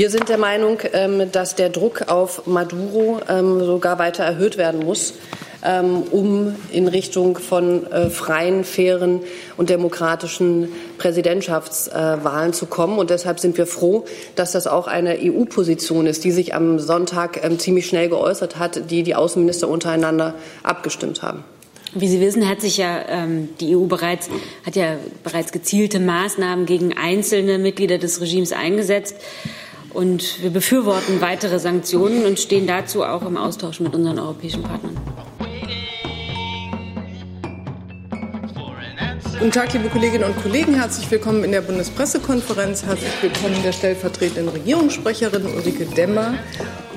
Wir sind der Meinung, ähm, dass der Druck auf Maduro ähm, sogar weiter erhöht werden muss, ähm, um in Richtung von äh, freien, fairen und demokratischen Präsidentschaftswahlen zu kommen. Und deshalb sind wir froh, dass das auch eine EU-Position ist, die sich am Sonntag ziemlich schnell geäußert hat, die die Außenminister untereinander abgestimmt haben. Wie Sie wissen, hat sich ja ähm, die EU bereits, hat ja bereits gezielte Maßnahmen gegen einzelne Mitglieder des Regimes eingesetzt. Und wir befürworten weitere Sanktionen und stehen dazu auch im Austausch mit unseren europäischen Partnern. Guten Tag, liebe Kolleginnen und Kollegen. Herzlich willkommen in der Bundespressekonferenz. Herzlich willkommen der stellvertretenden Regierungssprecherin Ulrike Demmer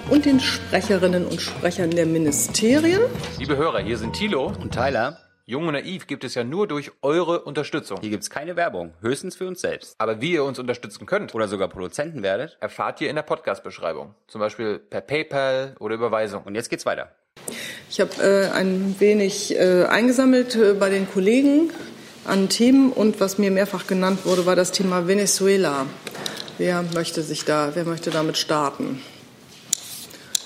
und den Sprecherinnen und Sprechern der Ministerien. Liebe Hörer, hier sind Thilo und Tyler. Jung und naiv gibt es ja nur durch eure Unterstützung. Hier gibt es keine Werbung, höchstens für uns selbst. Aber wie ihr uns unterstützen könnt oder sogar Produzenten werdet, erfahrt ihr in der Podcast-Beschreibung. Zum Beispiel per PayPal oder Überweisung. Und jetzt geht's weiter. Ich habe äh, ein wenig äh, eingesammelt äh, bei den Kollegen an Themen und was mir mehrfach genannt wurde, war das Thema Venezuela. Wer möchte sich da, wer möchte damit starten?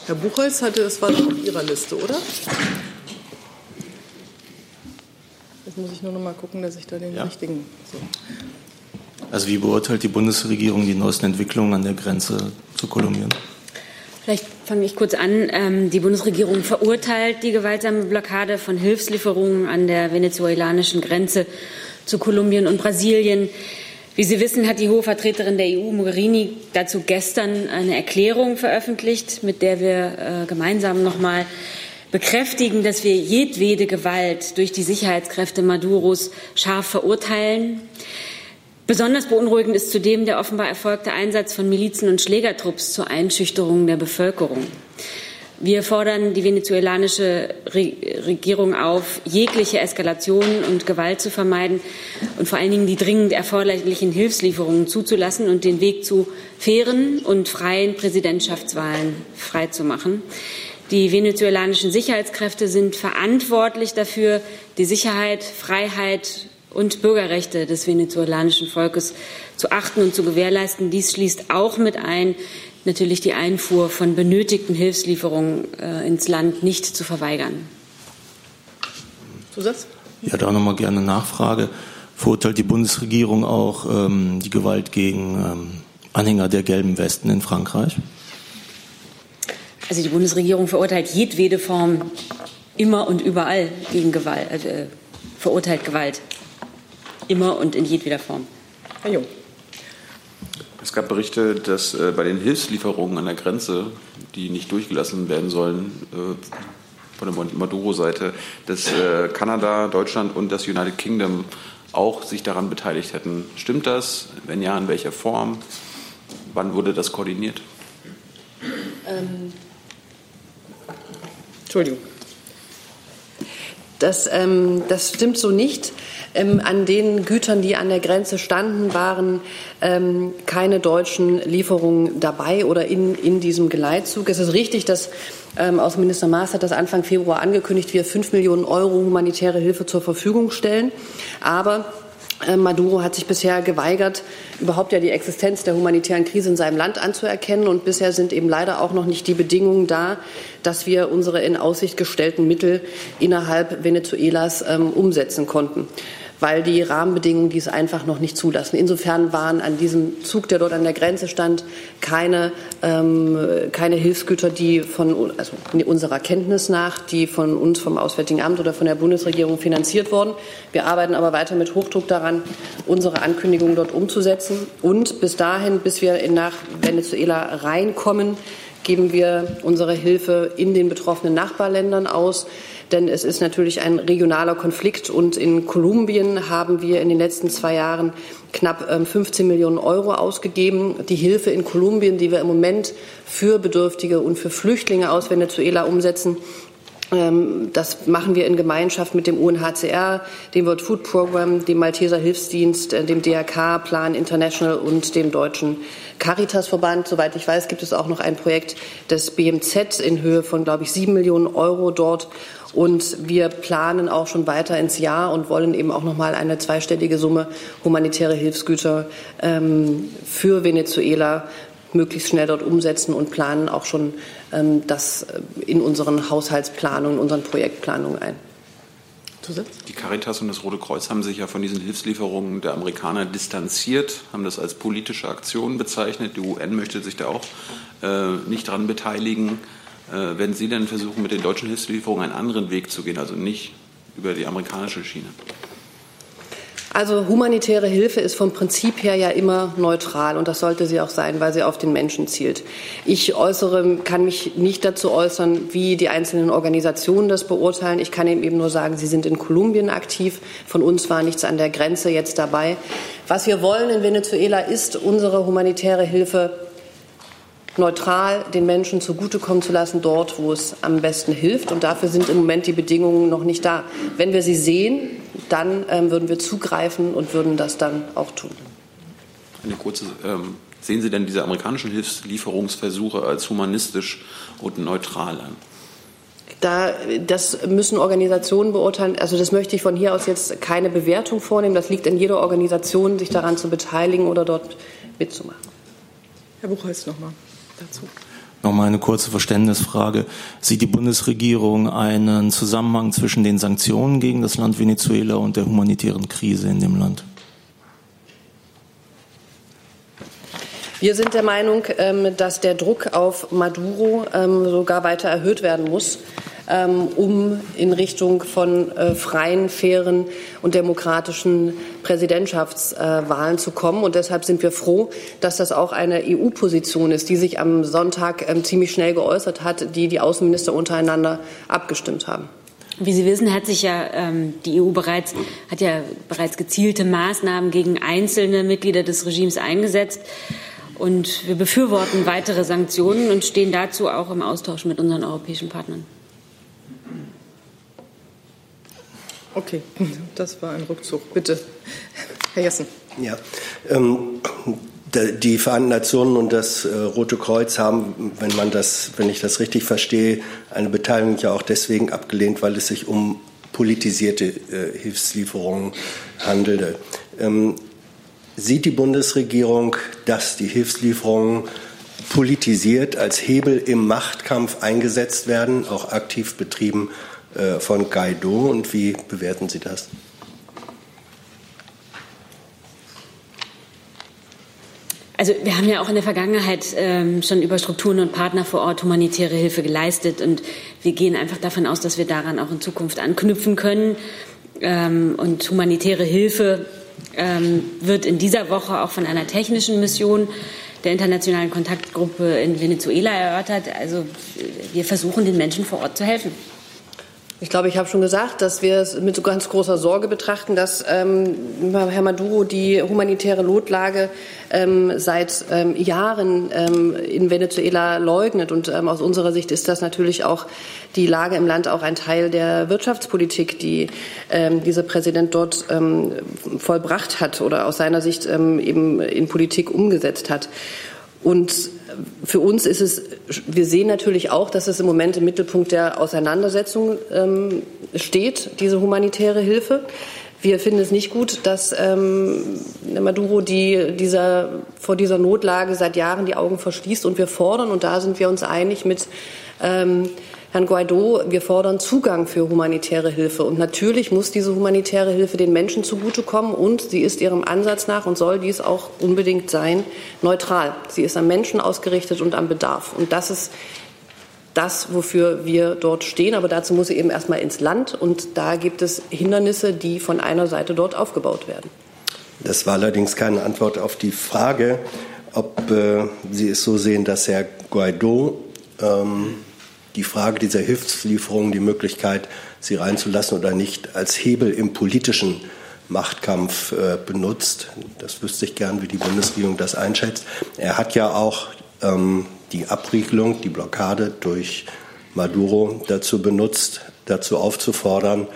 Herr Buchholz hatte, das war doch auf Ihrer Liste, oder? Muss ich nur noch mal gucken, dass ich da den ja. richtigen. So. Also wie beurteilt die Bundesregierung die neuesten Entwicklungen an der Grenze zu Kolumbien? Vielleicht fange ich kurz an. Ähm, die Bundesregierung verurteilt die gewaltsame Blockade von Hilfslieferungen an der venezuelanischen Grenze zu Kolumbien und Brasilien. Wie Sie wissen, hat die hohe Vertreterin der EU, Mogherini, dazu gestern eine Erklärung veröffentlicht, mit der wir äh, gemeinsam noch mal bekräftigen, dass wir jedwede Gewalt durch die Sicherheitskräfte Maduros scharf verurteilen. Besonders beunruhigend ist zudem der offenbar erfolgte Einsatz von Milizen und Schlägertrupps zur Einschüchterung der Bevölkerung. Wir fordern die venezuelanische Regierung auf, jegliche Eskalation und Gewalt zu vermeiden und vor allen Dingen die dringend erforderlichen Hilfslieferungen zuzulassen und den Weg zu fairen und freien Präsidentschaftswahlen freizumachen. Die venezuelanischen Sicherheitskräfte sind verantwortlich dafür, die Sicherheit, Freiheit und Bürgerrechte des venezuelanischen Volkes zu achten und zu gewährleisten. Dies schließt auch mit ein, natürlich die Einfuhr von benötigten Hilfslieferungen äh, ins Land nicht zu verweigern. Zusatz? Ja, da nochmal gerne Nachfrage. Verurteilt die Bundesregierung auch ähm, die Gewalt gegen ähm, Anhänger der gelben Westen in Frankreich? Also die Bundesregierung verurteilt jedwede Form immer und überall gegen Gewalt, äh, verurteilt Gewalt. Immer und in jedweder Form. Herr Jung. Es gab Berichte, dass äh, bei den Hilfslieferungen an der Grenze, die nicht durchgelassen werden sollen, äh, von der Maduro-Seite, dass äh, Kanada, Deutschland und das United Kingdom auch sich daran beteiligt hätten. Stimmt das? Wenn ja, in welcher Form? Wann wurde das koordiniert? Ähm. Entschuldigung. Das, ähm, das stimmt so nicht. Ähm, an den Gütern, die an der Grenze standen, waren ähm, keine deutschen Lieferungen dabei oder in, in diesem Geleitzug. Es ist richtig, dass ähm, Außenminister Maas hat das Anfang Februar angekündigt, wir fünf Millionen Euro humanitäre Hilfe zur Verfügung stellen. Aber Maduro hat sich bisher geweigert, überhaupt ja die Existenz der humanitären Krise in seinem Land anzuerkennen. Und bisher sind eben leider auch noch nicht die Bedingungen da, dass wir unsere in Aussicht gestellten Mittel innerhalb Venezuelas ähm, umsetzen konnten weil die Rahmenbedingungen dies einfach noch nicht zulassen. Insofern waren an diesem Zug, der dort an der Grenze stand, keine, ähm, keine Hilfsgüter, die von also unserer Kenntnis nach, die von uns vom Auswärtigen Amt oder von der Bundesregierung finanziert wurden. Wir arbeiten aber weiter mit Hochdruck daran, unsere Ankündigungen dort umzusetzen. Und bis dahin, bis wir nach Venezuela reinkommen, geben wir unsere Hilfe in den betroffenen Nachbarländern aus denn es ist natürlich ein regionaler Konflikt und in Kolumbien haben wir in den letzten zwei Jahren knapp 15 ähm, Millionen Euro ausgegeben. Die Hilfe in Kolumbien, die wir im Moment für Bedürftige und für Flüchtlinge aus Venezuela umsetzen, ähm, das machen wir in Gemeinschaft mit dem UNHCR, dem World Food Program, dem Malteser Hilfsdienst, äh, dem DRK, Plan International und dem Deutschen Caritas-Verband. Soweit ich weiß, gibt es auch noch ein Projekt des BMZ in Höhe von, glaube ich, sieben Millionen Euro dort. Und wir planen auch schon weiter ins Jahr und wollen eben auch noch mal eine zweistellige Summe humanitäre Hilfsgüter ähm, für Venezuela möglichst schnell dort umsetzen und planen auch schon ähm, das äh, in unseren Haushaltsplanungen, unseren Projektplanungen ein. Die Caritas und das Rote Kreuz haben sich ja von diesen Hilfslieferungen der Amerikaner distanziert, haben das als politische Aktion bezeichnet. Die UN möchte sich da auch äh, nicht daran beteiligen. Äh, werden Sie denn versuchen, mit den deutschen Hilfslieferungen einen anderen Weg zu gehen, also nicht über die amerikanische Schiene? Also humanitäre Hilfe ist vom Prinzip her ja immer neutral und das sollte sie auch sein, weil sie auf den Menschen zielt. Ich äußere, kann mich nicht dazu äußern, wie die einzelnen Organisationen das beurteilen. Ich kann eben nur sagen, sie sind in Kolumbien aktiv. Von uns war nichts an der Grenze jetzt dabei. Was wir wollen in Venezuela ist unsere humanitäre Hilfe neutral den Menschen zugutekommen zu lassen, dort, wo es am besten hilft. Und dafür sind im Moment die Bedingungen noch nicht da. Wenn wir sie sehen, dann ähm, würden wir zugreifen und würden das dann auch tun. Eine kurze, ähm, sehen Sie denn diese amerikanischen Hilfslieferungsversuche als humanistisch und neutral an? Da, das müssen Organisationen beurteilen. Also das möchte ich von hier aus jetzt keine Bewertung vornehmen. Das liegt in jeder Organisation, sich daran zu beteiligen oder dort mitzumachen. Herr Buchholz nochmal dazu. Nochmal eine kurze Verständnisfrage. Sieht die Bundesregierung einen Zusammenhang zwischen den Sanktionen gegen das Land Venezuela und der humanitären Krise in dem Land? Wir sind der Meinung, ähm, dass der Druck auf Maduro ähm, sogar weiter erhöht werden muss. Ähm, um in Richtung von äh, freien, fairen und demokratischen Präsidentschaftswahlen zu kommen. Und deshalb sind wir froh, dass das auch eine EU-Position ist, die sich am Sonntag ähm, ziemlich schnell geäußert hat, die die Außenminister untereinander abgestimmt haben. Wie Sie wissen, hat sich ja ähm, die EU bereits hat ja bereits gezielte Maßnahmen gegen einzelne Mitglieder des Regimes eingesetzt. Und wir befürworten weitere Sanktionen und stehen dazu auch im Austausch mit unseren europäischen Partnern. Okay, das war ein Rückzug. Bitte, Herr Jessen. Ja, ähm, die Vereinten Nationen und das äh, Rote Kreuz haben, wenn man das, wenn ich das richtig verstehe, eine Beteiligung ja auch deswegen abgelehnt, weil es sich um politisierte äh, Hilfslieferungen handelte. Ähm, sieht die Bundesregierung, dass die Hilfslieferungen politisiert als Hebel im Machtkampf eingesetzt werden, auch aktiv betrieben von Guaido und wie bewerten Sie das? Also wir haben ja auch in der Vergangenheit ähm, schon über Strukturen und Partner vor Ort humanitäre Hilfe geleistet und wir gehen einfach davon aus, dass wir daran auch in Zukunft anknüpfen können. Ähm, und humanitäre Hilfe ähm, wird in dieser Woche auch von einer technischen Mission der internationalen Kontaktgruppe in Venezuela erörtert. Also wir versuchen den Menschen vor Ort zu helfen. Ich glaube, ich habe schon gesagt, dass wir es mit so ganz großer Sorge betrachten, dass ähm, Herr Maduro die humanitäre Notlage ähm, seit ähm, Jahren ähm, in Venezuela leugnet. Und ähm, aus unserer Sicht ist das natürlich auch die Lage im Land auch ein Teil der Wirtschaftspolitik, die ähm, dieser Präsident dort vollbracht hat oder aus seiner Sicht eben in Politik umgesetzt hat. Und für uns ist es, wir sehen natürlich auch, dass es im Moment im Mittelpunkt der Auseinandersetzung ähm, steht, diese humanitäre Hilfe. Wir finden es nicht gut, dass ähm, Maduro die, dieser, vor dieser Notlage seit Jahren die Augen verschließt. Und wir fordern, und da sind wir uns einig mit ähm, Herrn Guaido, wir fordern Zugang für humanitäre Hilfe. Und natürlich muss diese humanitäre Hilfe den Menschen zugutekommen und sie ist ihrem Ansatz nach und soll dies auch unbedingt sein, neutral. Sie ist am Menschen ausgerichtet und am Bedarf. Und das ist das, wofür wir dort stehen. Aber dazu muss sie eben erstmal ins Land. Und da gibt es Hindernisse, die von einer Seite dort aufgebaut werden. Das war allerdings keine Antwort auf die Frage, ob äh, Sie es so sehen, dass Herr Guaido ähm, die Frage dieser Hilfslieferungen, die Möglichkeit, sie reinzulassen oder nicht, als Hebel im politischen Machtkampf äh, benutzt. Das wüsste ich gern, wie die Bundesregierung das einschätzt. Er hat ja auch ähm, die Abriegelung, die Blockade durch Maduro dazu benutzt, dazu aufzufordern,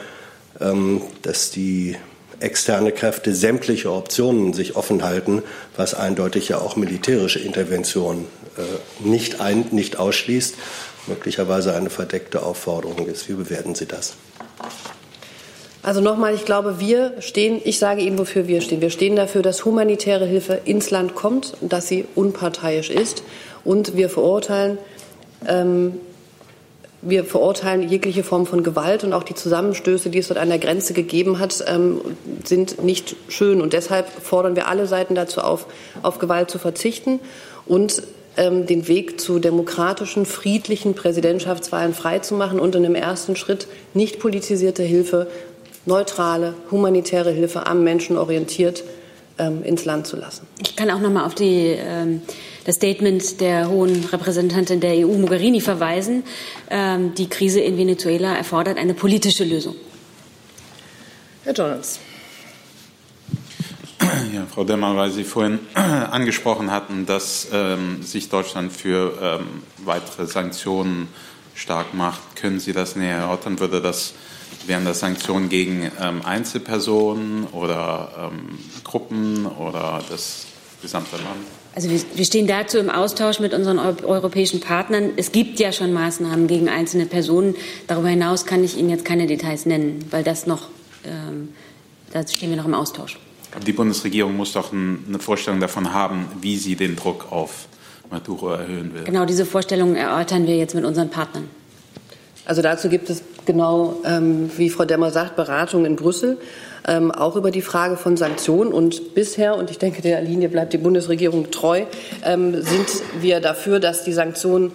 ähm, dass die externe Kräfte sämtliche Optionen sich offen halten, was eindeutig ja auch militärische Intervention äh, nicht, ein, nicht ausschließt möglicherweise eine verdeckte Aufforderung ist. Wie bewerten Sie das? Also nochmal, ich glaube, wir stehen, ich sage Ihnen, wofür wir stehen. Wir stehen dafür, dass humanitäre Hilfe ins Land kommt dass sie unparteiisch ist. Und wir verurteilen, ähm, wir verurteilen jegliche Form von Gewalt und auch die Zusammenstöße, die es dort an der Grenze gegeben hat, ähm, sind nicht schön. Und deshalb fordern wir alle Seiten dazu auf, auf Gewalt zu verzichten und ähm, den Weg zu demokratischen, friedlichen Präsidentschaftswahlen freizumachen und in einem ersten Schritt nicht politisierte Hilfe neutrale, humanitäre Hilfe am Menschen orientiert ähm, ins Land zu lassen. Ich kann auch noch mal auf die, ähm, das Statement der hohen Repräsentantin der EU, Mogherini, verweisen. Ähm, die Krise in Venezuela erfordert eine politische Lösung. Herr Jones. Ja, Frau Demmer, weil Sie vorhin angesprochen hatten, dass ähm, sich Deutschland für ähm, weitere Sanktionen stark macht, können Sie das näher erörtern? Würde das Wären das Sanktionen gegen ähm, Einzelpersonen oder ähm, Gruppen oder das gesamte Land? Also wir, wir stehen dazu im Austausch mit unseren europäischen Partnern. Es gibt ja schon Maßnahmen gegen einzelne Personen. Darüber hinaus kann ich Ihnen jetzt keine Details nennen, weil das noch, ähm, da stehen wir noch im Austausch. Die Bundesregierung muss doch ein, eine Vorstellung davon haben, wie sie den Druck auf Maduro erhöhen will. Genau diese Vorstellungen erörtern wir jetzt mit unseren Partnern. Also dazu gibt es genau, ähm, wie Frau Demmer sagt, Beratungen in Brüssel, ähm, auch über die Frage von Sanktionen. Und bisher, und ich denke, der Linie bleibt die Bundesregierung treu, ähm, sind wir dafür, dass die Sanktionen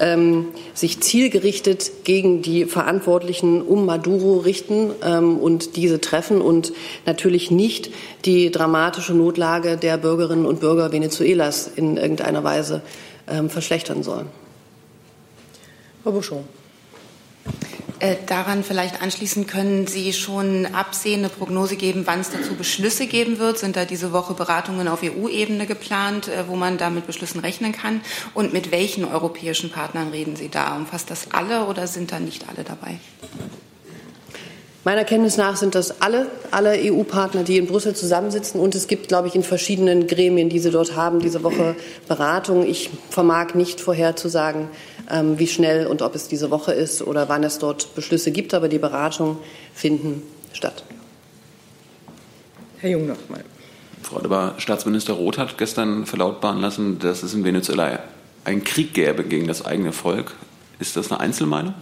ähm, sich zielgerichtet gegen die Verantwortlichen um Maduro richten ähm, und diese treffen und natürlich nicht die dramatische Notlage der Bürgerinnen und Bürger Venezuelas in irgendeiner Weise ähm, verschlechtern sollen. Frau Bouchon. Äh, daran vielleicht anschließend können Sie schon absehen, eine Prognose geben, wann es dazu Beschlüsse geben wird. Sind da diese Woche Beratungen auf EU-Ebene geplant, äh, wo man da mit Beschlüssen rechnen kann? Und mit welchen europäischen Partnern reden Sie da? Umfasst das alle oder sind da nicht alle dabei? Meiner Kenntnis nach sind das alle, alle EU-Partner, die in Brüssel zusammensitzen. Und es gibt, glaube ich, in verschiedenen Gremien, die sie dort haben, diese Woche Beratungen. Ich vermag nicht vorherzusagen, wie schnell und ob es diese Woche ist oder wann es dort Beschlüsse gibt. Aber die Beratungen finden statt. Herr Jung noch mal. Frau Deber, Staatsminister Roth hat gestern verlautbaren lassen, dass es in Venezuela einen Krieg gäbe gegen das eigene Volk. Ist das eine Einzelmeinung?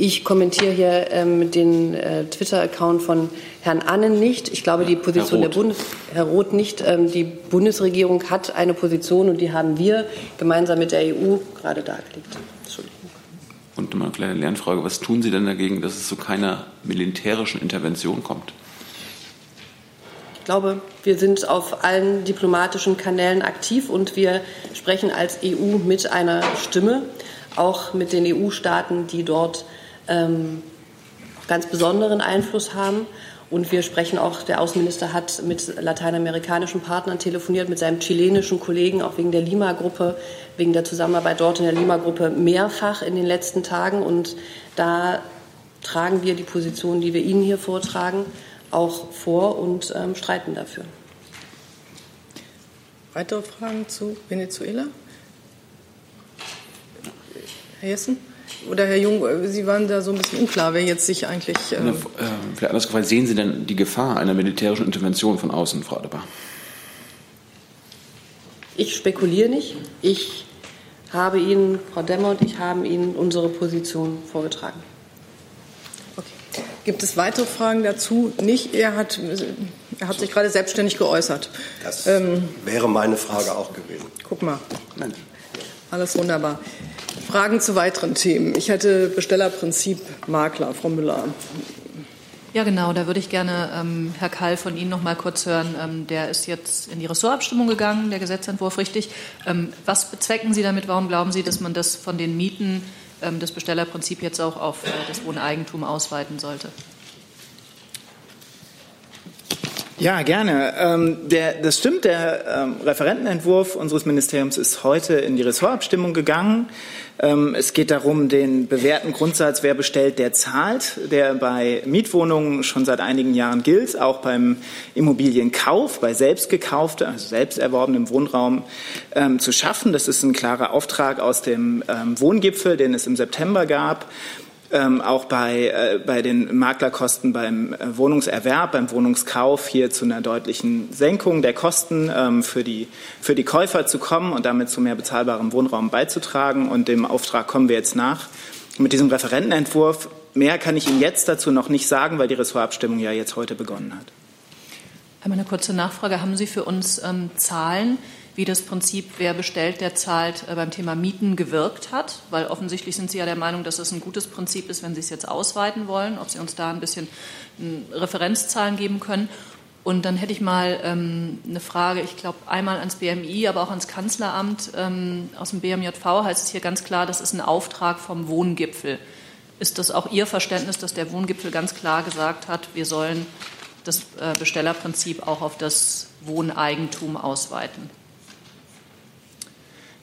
Ich kommentiere hier ähm, den äh, Twitter-Account von Herrn Annen nicht. Ich glaube, die Position der Bundes Herr Roth nicht. Ähm, die Bundesregierung hat eine Position und die haben wir gemeinsam mit der EU gerade dargelegt. Entschuldigung. Und mal eine kleine Lernfrage. Was tun Sie denn dagegen, dass es zu keiner militärischen Intervention kommt? Ich glaube, wir sind auf allen diplomatischen Kanälen aktiv und wir sprechen als EU mit einer Stimme, auch mit den EU-Staaten, die dort ähm, ganz besonderen Einfluss haben. Und wir sprechen auch, der Außenminister hat mit lateinamerikanischen Partnern telefoniert, mit seinem chilenischen Kollegen, auch wegen der Lima-Gruppe, wegen der Zusammenarbeit dort in der Lima-Gruppe mehrfach in den letzten Tagen. Und da tragen wir die Position, die wir Ihnen hier vortragen, auch vor und ähm, streiten dafür. Weitere Fragen zu Venezuela? Herr Jessen? Oder Herr Jung, Sie waren da so ein bisschen unklar, wer jetzt sich eigentlich. Ähm äh, vielleicht anders gefragt, sehen Sie denn die Gefahr einer militärischen Intervention von außen, Frau Adebar? Ich spekuliere nicht. Ich habe Ihnen, Frau Demmer und ich haben Ihnen unsere Position vorgetragen. Okay. Gibt es weitere Fragen dazu? Nicht. Er hat, er hat sich gerade selbstständig geäußert. Das ähm, wäre meine Frage auch gewesen. Guck mal. Mensch. Alles wunderbar. Fragen zu weiteren Themen. Ich hätte Bestellerprinzip Makler, Frau Müller. Ja, genau. Da würde ich gerne ähm, Herr Kall von Ihnen noch mal kurz hören. Ähm, der ist jetzt in die Ressortabstimmung gegangen, der Gesetzentwurf, richtig. Ähm, was bezwecken Sie damit? Warum glauben Sie, dass man das von den Mieten, ähm, das Bestellerprinzip jetzt auch auf äh, das Wohneigentum ausweiten sollte? Ja, gerne. Ähm, der, das stimmt, der ähm, Referentenentwurf unseres Ministeriums ist heute in die Ressortabstimmung gegangen. Ähm, es geht darum, den bewährten Grundsatz, wer bestellt, der zahlt, der bei Mietwohnungen schon seit einigen Jahren gilt, auch beim Immobilienkauf, bei selbst gekauftem, also selbst erworbenem Wohnraum ähm, zu schaffen. Das ist ein klarer Auftrag aus dem ähm, Wohngipfel, den es im September gab. Ähm, auch bei, äh, bei den Maklerkosten beim äh, Wohnungserwerb, beim Wohnungskauf hier zu einer deutlichen Senkung der Kosten ähm, für, die, für die Käufer zu kommen und damit zu mehr bezahlbarem Wohnraum beizutragen. Und dem Auftrag kommen wir jetzt nach. Mit diesem Referentenentwurf, mehr kann ich Ihnen jetzt dazu noch nicht sagen, weil die Ressortabstimmung ja jetzt heute begonnen hat. Einmal eine kurze Nachfrage. Haben Sie für uns ähm, Zahlen, wie das Prinzip, wer bestellt, der zahlt, äh, beim Thema Mieten gewirkt hat? Weil offensichtlich sind Sie ja der Meinung, dass es ein gutes Prinzip ist, wenn Sie es jetzt ausweiten wollen. Ob Sie uns da ein bisschen Referenzzahlen geben können. Und dann hätte ich mal ähm, eine Frage, ich glaube einmal ans BMI, aber auch ans Kanzleramt. Ähm, aus dem BMJV heißt es hier ganz klar, das ist ein Auftrag vom Wohngipfel. Ist das auch Ihr Verständnis, dass der Wohngipfel ganz klar gesagt hat, wir sollen das äh, Bestellerprinzip auch auf das Wohneigentum ausweiten?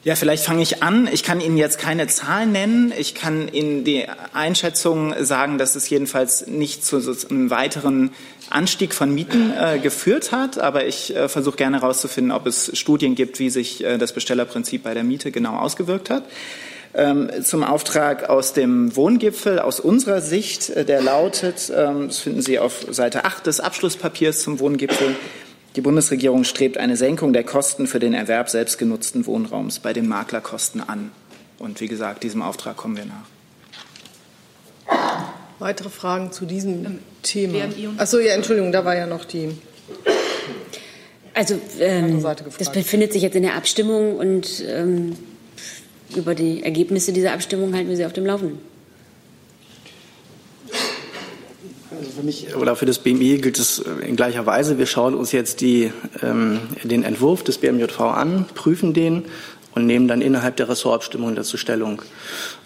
Ja, vielleicht fange ich an. Ich kann Ihnen jetzt keine Zahlen nennen. Ich kann Ihnen die Einschätzung sagen, dass es jedenfalls nicht zu einem weiteren Anstieg von Mieten äh, geführt hat. Aber ich äh, versuche gerne herauszufinden, ob es Studien gibt, wie sich äh, das Bestellerprinzip bei der Miete genau ausgewirkt hat. Ähm, zum Auftrag aus dem Wohngipfel aus unserer Sicht, äh, der lautet, ähm, das finden Sie auf Seite 8 des Abschlusspapiers zum Wohngipfel, die Bundesregierung strebt eine Senkung der Kosten für den Erwerb selbstgenutzten Wohnraums bei den Maklerkosten an. Und wie gesagt, diesem Auftrag kommen wir nach. Weitere Fragen zu diesem ähm, Thema? Achso, ja, Entschuldigung, da war ja noch die. Also, ähm, das befindet sich jetzt in der Abstimmung und ähm, über die Ergebnisse dieser Abstimmung halten wir Sie auf dem Laufenden. Für mich oder für das BMI gilt es in gleicher Weise. Wir schauen uns jetzt die, ähm, den Entwurf des BMJV an, prüfen den und nehmen dann innerhalb der Ressortabstimmung dazu Stellung.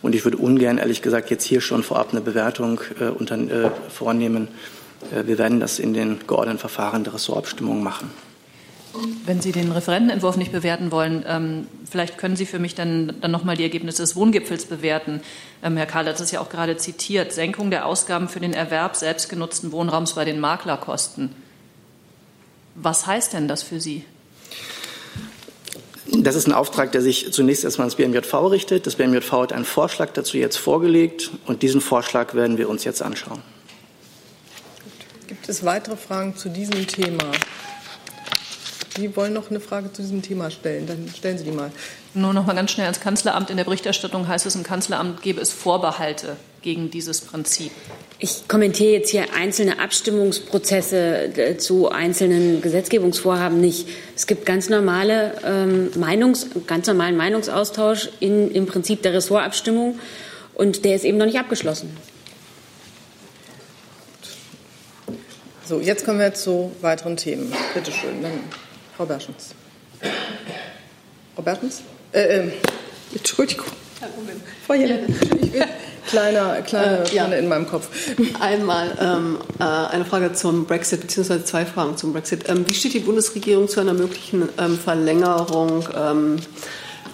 Und ich würde ungern, ehrlich gesagt, jetzt hier schon vorab eine Bewertung äh, unter, äh, vornehmen. Äh, wir werden das in den geordneten Verfahren der Ressortabstimmung machen. Wenn Sie den Referentenentwurf nicht bewerten wollen, ähm, vielleicht können Sie für mich dann, dann nochmal die Ergebnisse des Wohngipfels bewerten. Ähm, Herr Karl hat es ja auch gerade zitiert. Senkung der Ausgaben für den Erwerb selbstgenutzten Wohnraums bei den Maklerkosten. Was heißt denn das für Sie? Das ist ein Auftrag, der sich zunächst erstmal ans BMJV richtet. Das BMJV hat einen Vorschlag dazu jetzt vorgelegt und diesen Vorschlag werden wir uns jetzt anschauen. Gibt es weitere Fragen zu diesem Thema? Sie wollen noch eine Frage zu diesem Thema stellen. Dann stellen Sie die mal. Nur noch mal ganz schnell ans Kanzleramt. In der Berichterstattung heißt es, im Kanzleramt gebe es Vorbehalte gegen dieses Prinzip. Ich kommentiere jetzt hier einzelne Abstimmungsprozesse äh, zu einzelnen Gesetzgebungsvorhaben nicht. Es gibt ganz normale ähm, Meinungs, ganz normalen Meinungsaustausch in, im Prinzip der Ressortabstimmung und der ist eben noch nicht abgeschlossen. So, jetzt kommen wir zu weiteren Themen. Bitte schön. Dann Frau Berschens. Frau Berschens? Äh, äh, Entschuldigung. Frau Jelle. Kleiner, kleine äh, ja. in meinem Kopf. Einmal ähm, äh, eine Frage zum Brexit, beziehungsweise zwei Fragen zum Brexit. Ähm, wie steht die Bundesregierung zu einer möglichen ähm, Verlängerung ähm,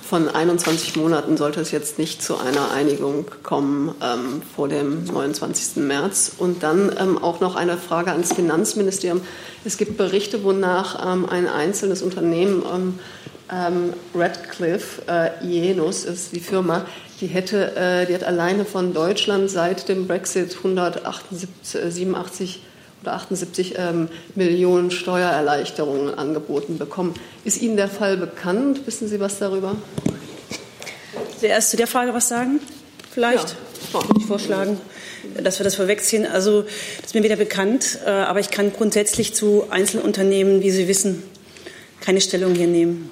von 21 Monaten sollte es jetzt nicht zu einer Einigung kommen ähm, vor dem 29. März. Und dann ähm, auch noch eine Frage ans Finanzministerium. Es gibt Berichte, wonach ähm, ein einzelnes Unternehmen, ähm, ähm, Radcliffe äh, Ienus ist die Firma, die, hätte, äh, die hat alleine von Deutschland seit dem Brexit 187 oder 78 ähm, Millionen Steuererleichterungen angeboten bekommen. Ist Ihnen der Fall bekannt? Wissen Sie was darüber? Zuerst zu der Frage was sagen? Vielleicht? Ja. Würde ich vorschlagen, dass wir das vorwegziehen. Also, das ist mir wieder bekannt, äh, aber ich kann grundsätzlich zu Einzelunternehmen, wie Sie wissen, keine Stellung hier nehmen.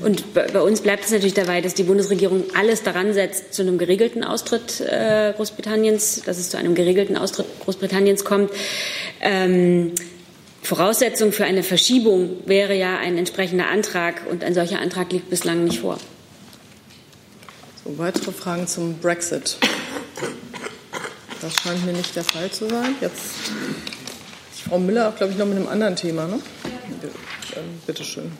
Und bei uns bleibt es natürlich dabei, dass die Bundesregierung alles daran setzt, zu einem geregelten Austritt äh, Großbritanniens, dass es zu einem geregelten Austritt Großbritanniens kommt. Ähm, Voraussetzung für eine Verschiebung wäre ja ein entsprechender Antrag und ein solcher Antrag liegt bislang nicht vor. So, weitere Fragen zum Brexit. Das scheint mir nicht der Fall zu sein. Jetzt Frau Müller, auch, glaube ich, noch mit einem anderen Thema. Ne? Bitte schön ähm,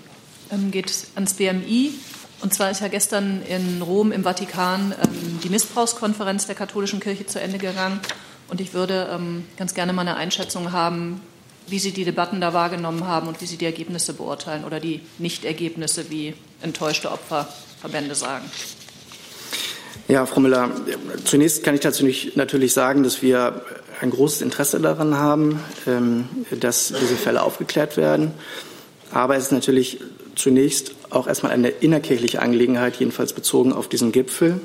geht ans BMI. Und zwar ist ja gestern in Rom im Vatikan ähm, die Missbrauchskonferenz der katholischen Kirche zu Ende gegangen. Und ich würde ähm, ganz gerne mal eine Einschätzung haben, wie Sie die Debatten da wahrgenommen haben und wie Sie die Ergebnisse beurteilen oder die Nichtergebnisse, wie enttäuschte Opferverbände sagen. Ja, Frau Müller, zunächst kann ich dazu nicht, natürlich sagen, dass wir ein großes Interesse daran haben, ähm, dass diese Fälle aufgeklärt werden. Aber es ist natürlich zunächst auch erstmal eine innerkirchliche Angelegenheit, jedenfalls bezogen auf diesen Gipfel.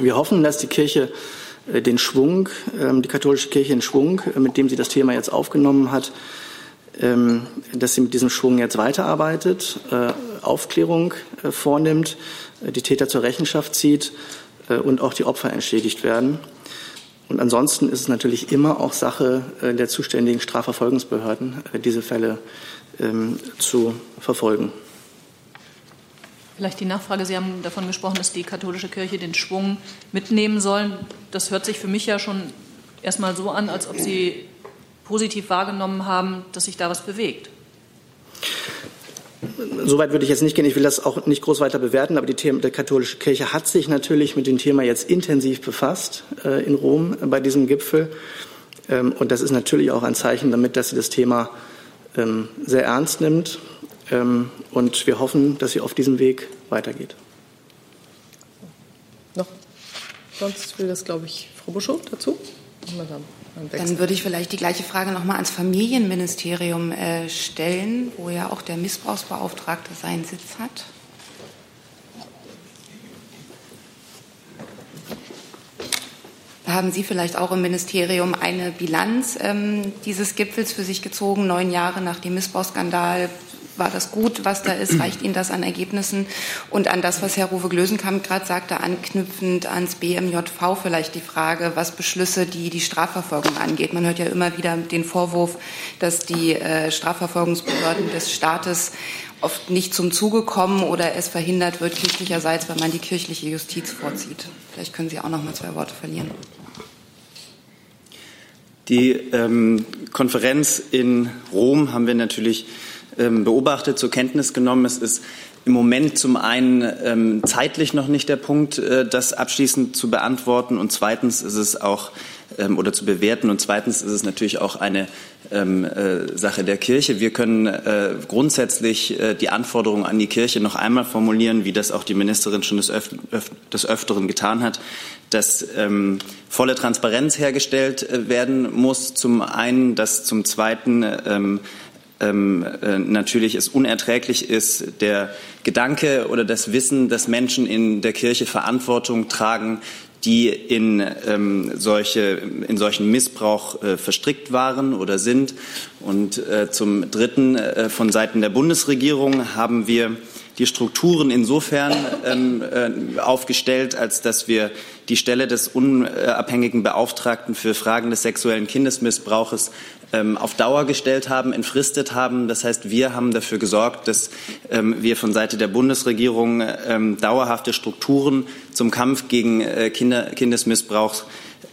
Wir hoffen, dass die Kirche äh, den Schwung, ähm, die katholische Kirche den Schwung, äh, mit dem sie das Thema jetzt aufgenommen hat, ähm, dass sie mit diesem Schwung jetzt weiterarbeitet, äh, Aufklärung vornimmt, die Täter zur Rechenschaft zieht und auch die Opfer entschädigt werden. Und ansonsten ist es natürlich immer auch Sache der zuständigen Strafverfolgungsbehörden, diese Fälle ähm, zu verfolgen. Vielleicht die Nachfrage. Sie haben davon gesprochen, dass die katholische Kirche den Schwung mitnehmen soll. Das hört sich für mich ja schon erstmal so an, als ob Sie positiv wahrgenommen haben, dass sich da was bewegt. Soweit würde ich jetzt nicht gehen. Ich will das auch nicht groß weiter bewerten, aber die, Themen, die katholische Kirche hat sich natürlich mit dem Thema jetzt intensiv befasst äh, in Rom bei diesem Gipfel. Ähm, und das ist natürlich auch ein Zeichen damit, dass sie das Thema ähm, sehr ernst nimmt und wir hoffen, dass sie auf diesem Weg weitergeht. Noch? Sonst will das, glaube ich, Frau Buschow dazu. Dann würde ich vielleicht die gleiche Frage noch mal ans Familienministerium äh, stellen, wo ja auch der Missbrauchsbeauftragte seinen Sitz hat. Haben Sie vielleicht auch im Ministerium eine Bilanz ähm, dieses Gipfels für sich gezogen, neun Jahre nach dem Missbrauchsskandal? War das gut, was da ist, reicht Ihnen das an Ergebnissen? Und an das, was Herr Ruwe Glösenkamp gerade sagte, anknüpfend ans BMJV vielleicht die Frage, was Beschlüsse, die die Strafverfolgung angeht. Man hört ja immer wieder den Vorwurf, dass die äh, Strafverfolgungsbehörden des Staates oft nicht zum Zuge kommen oder es verhindert wird kirchlicherseits, weil man die kirchliche Justiz vorzieht. Vielleicht können Sie auch noch mal zwei Worte verlieren. Die ähm, Konferenz in Rom haben wir natürlich beobachtet, zur Kenntnis genommen. Es ist im Moment zum einen ähm, zeitlich noch nicht der Punkt, äh, das abschließend zu beantworten und zweitens ist es auch ähm, oder zu bewerten und zweitens ist es natürlich auch eine ähm, äh, Sache der Kirche. Wir können äh, grundsätzlich die Anforderungen an die Kirche noch einmal formulieren, wie das auch die Ministerin schon des, Öf des Öfteren getan hat, dass ähm, volle Transparenz hergestellt werden muss. Zum einen, dass zum zweiten ähm, äh, natürlich es unerträglich ist, der Gedanke oder das Wissen, dass Menschen in der Kirche Verantwortung tragen, die in, ähm, solche, in solchen Missbrauch äh, verstrickt waren oder sind. Und äh, zum Dritten, äh, von Seiten der Bundesregierung haben wir die Strukturen insofern ähm, äh, aufgestellt, als dass wir die Stelle des unabhängigen Beauftragten für Fragen des sexuellen Kindesmissbrauches ähm, auf Dauer gestellt haben, entfristet haben. Das heißt, wir haben dafür gesorgt, dass ähm, wir von Seite der Bundesregierung ähm, dauerhafte Strukturen zum Kampf gegen äh, Kinder, Kindesmissbrauch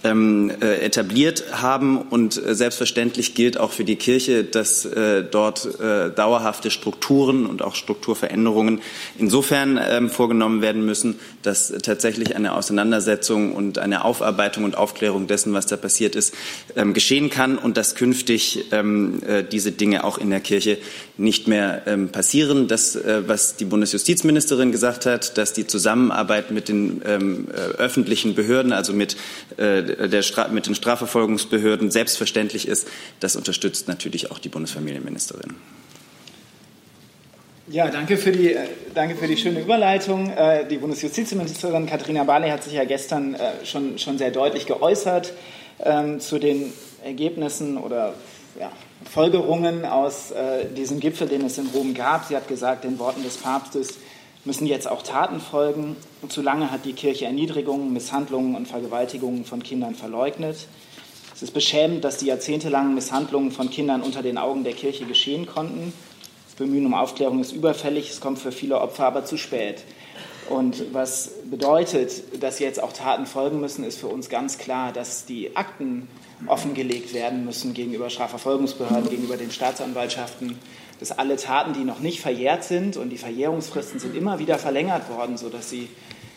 ähm, äh, etabliert haben. Und äh, selbstverständlich gilt auch für die Kirche, dass äh, dort äh, dauerhafte Strukturen und auch Strukturveränderungen insofern ähm, vorgenommen werden müssen, dass tatsächlich eine Auseinandersetzung und eine Aufarbeitung und Aufklärung dessen, was da passiert ist, ähm, geschehen kann und dass künftig ähm, äh, diese Dinge auch in der Kirche nicht mehr ähm, passieren. Das, äh, was die Bundesjustizministerin gesagt hat, dass die Zusammenarbeit mit den ähm, öffentlichen Behörden, also mit äh, der Stra mit den Strafverfolgungsbehörden selbstverständlich ist. Das unterstützt natürlich auch die Bundesfamilienministerin. Ja, danke für die, danke für die schöne Überleitung. Äh, die Bundesjustizministerin Katharina Barley hat sich ja gestern äh, schon, schon sehr deutlich geäußert ähm, zu den Ergebnissen oder ja, Folgerungen aus äh, diesem Gipfel, den es in Rom gab. Sie hat gesagt, den Worten des Papstes müssen jetzt auch Taten folgen. Und zu lange hat die Kirche Erniedrigungen, Misshandlungen und Vergewaltigungen von Kindern verleugnet. Es ist beschämend, dass die jahrzehntelangen Misshandlungen von Kindern unter den Augen der Kirche geschehen konnten. Das Bemühen um Aufklärung ist überfällig, es kommt für viele Opfer aber zu spät. Und was bedeutet, dass jetzt auch Taten folgen müssen, ist für uns ganz klar, dass die Akten offengelegt werden müssen gegenüber Strafverfolgungsbehörden, gegenüber den Staatsanwaltschaften dass alle Taten, die noch nicht verjährt sind, und die Verjährungsfristen sind immer wieder verlängert worden, sodass sie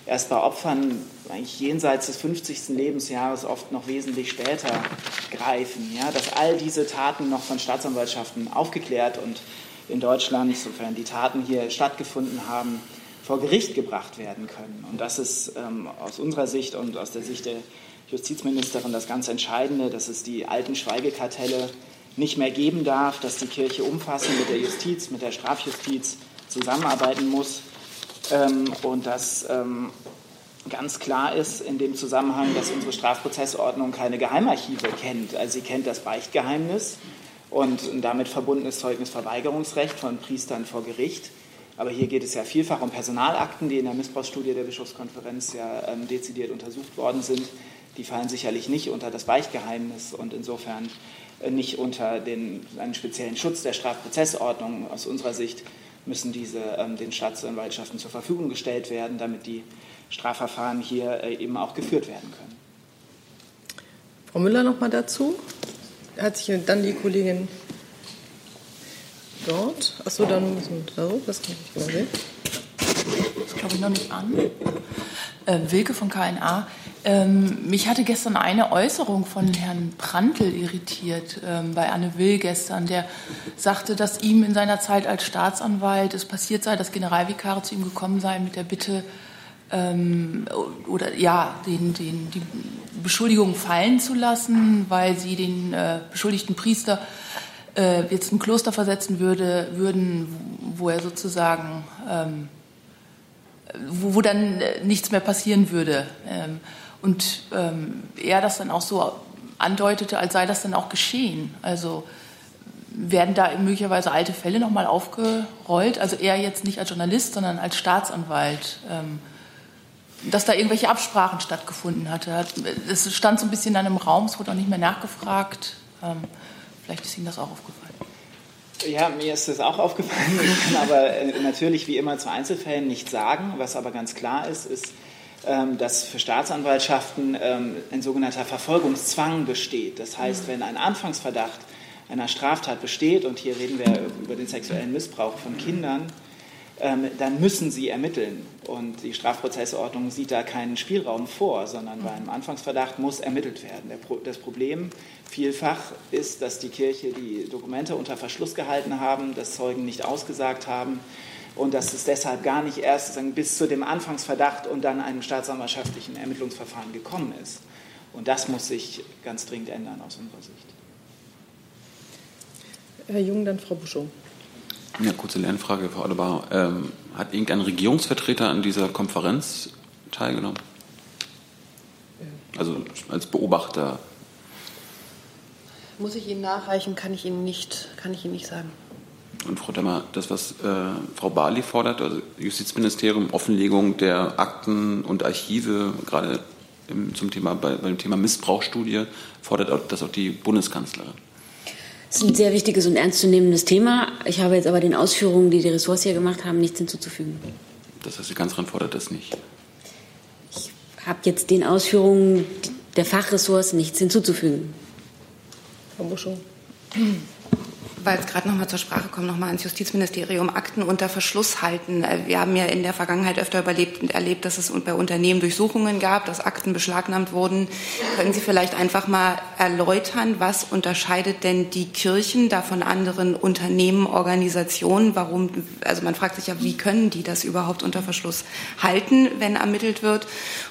erst bei Opfern eigentlich jenseits des 50. Lebensjahres oft noch wesentlich später greifen. Ja, dass all diese Taten noch von Staatsanwaltschaften aufgeklärt und in Deutschland, sofern die Taten hier stattgefunden haben, vor Gericht gebracht werden können. Und das ist ähm, aus unserer Sicht und aus der Sicht der Justizministerin das ganz Entscheidende, dass es die alten Schweigekartelle nicht mehr geben darf, dass die Kirche umfassend mit der Justiz, mit der Strafjustiz zusammenarbeiten muss ähm, und dass ähm, ganz klar ist in dem Zusammenhang, dass unsere Strafprozessordnung keine Geheimarchive kennt. Also sie kennt das Beichtgeheimnis und damit verbundenes Zeugnisverweigerungsrecht von Priestern vor Gericht. Aber hier geht es ja vielfach um Personalakten, die in der Missbrauchsstudie der Bischofskonferenz ja ähm, dezidiert untersucht worden sind. Die fallen sicherlich nicht unter das Beichtgeheimnis und insofern nicht unter den, einen speziellen Schutz der Strafprozessordnung. Aus unserer Sicht müssen diese ähm, den Staatsanwaltschaften zur Verfügung gestellt werden, damit die Strafverfahren hier äh, eben auch geführt werden können. Frau Müller noch mal dazu. Hat sich dann die Kollegin dort. Achso, dann so, das kann ich mal sehen. Das glaube ich noch nicht an. Äh, Wilke von KNA. Ähm, mich hatte gestern eine Äußerung von Herrn Prantl irritiert ähm, bei Anne Will gestern, der sagte, dass ihm in seiner Zeit als Staatsanwalt es passiert sei, dass Generalvikare zu ihm gekommen seien mit der Bitte, ähm, oder ja, den, den, die Beschuldigung fallen zu lassen, weil sie den äh, beschuldigten Priester äh, jetzt ein Kloster versetzen würde, würden, wo er sozusagen, ähm, wo, wo, dann nichts mehr passieren würde. Und ähm, er das dann auch so andeutete, als sei das dann auch geschehen. Also werden da möglicherweise alte Fälle nochmal aufgerollt? Also er jetzt nicht als Journalist, sondern als Staatsanwalt. Ähm, dass da irgendwelche Absprachen stattgefunden hatte. Es stand so ein bisschen dann im Raum, es wurde auch nicht mehr nachgefragt. Ähm, vielleicht ist Ihnen das auch aufgefallen. Ja, mir ist das auch aufgefallen. Ich kann aber äh, natürlich wie immer zu Einzelfällen nichts sagen. Was aber ganz klar ist, ist, dass für Staatsanwaltschaften ähm, ein sogenannter Verfolgungszwang besteht. Das heißt, wenn ein Anfangsverdacht einer Straftat besteht, und hier reden wir über den sexuellen Missbrauch von Kindern, ähm, dann müssen sie ermitteln. Und die Strafprozessordnung sieht da keinen Spielraum vor, sondern bei einem Anfangsverdacht muss ermittelt werden. Das Problem vielfach ist, dass die Kirche die Dokumente unter Verschluss gehalten haben, dass Zeugen nicht ausgesagt haben und dass es deshalb gar nicht erst bis zu dem Anfangsverdacht und dann einem staatsanwaltschaftlichen Ermittlungsverfahren gekommen ist. Und das muss sich ganz dringend ändern aus unserer Sicht. Herr Jung, dann Frau Buschow. Ja, kurze Lernfrage, Frau Adebar. Ähm, hat irgendein Regierungsvertreter an dieser Konferenz teilgenommen? Also als Beobachter? Muss ich Ihnen nachreichen, kann ich Ihnen nicht, kann ich Ihnen nicht sagen. Und Frau Demmer, das, was äh, Frau Barley fordert, also Justizministerium, Offenlegung der Akten und Archive, gerade im, zum Thema, bei, beim Thema Missbrauchsstudie, fordert das auch die Bundeskanzlerin. Das ist ein sehr wichtiges und ernstzunehmendes Thema. Ich habe jetzt aber den Ausführungen, die die Ressorts hier gemacht haben, nichts hinzuzufügen. Das heißt, die Kanzlerin fordert das nicht? Ich habe jetzt den Ausführungen der Fachressorts nichts hinzuzufügen. Frau Buschow weil es gerade noch mal zur Sprache kommt, noch mal ans Justizministerium Akten unter Verschluss halten. Äh, wir haben ja in der Vergangenheit öfter überlebt, erlebt, dass es bei Unternehmen Durchsuchungen gab, dass Akten beschlagnahmt wurden. Können Sie vielleicht einfach mal erläutern, was unterscheidet denn die Kirchen da von anderen Unternehmen, Organisationen? Warum? Also man fragt sich ja, wie können die das überhaupt unter Verschluss halten, wenn ermittelt wird?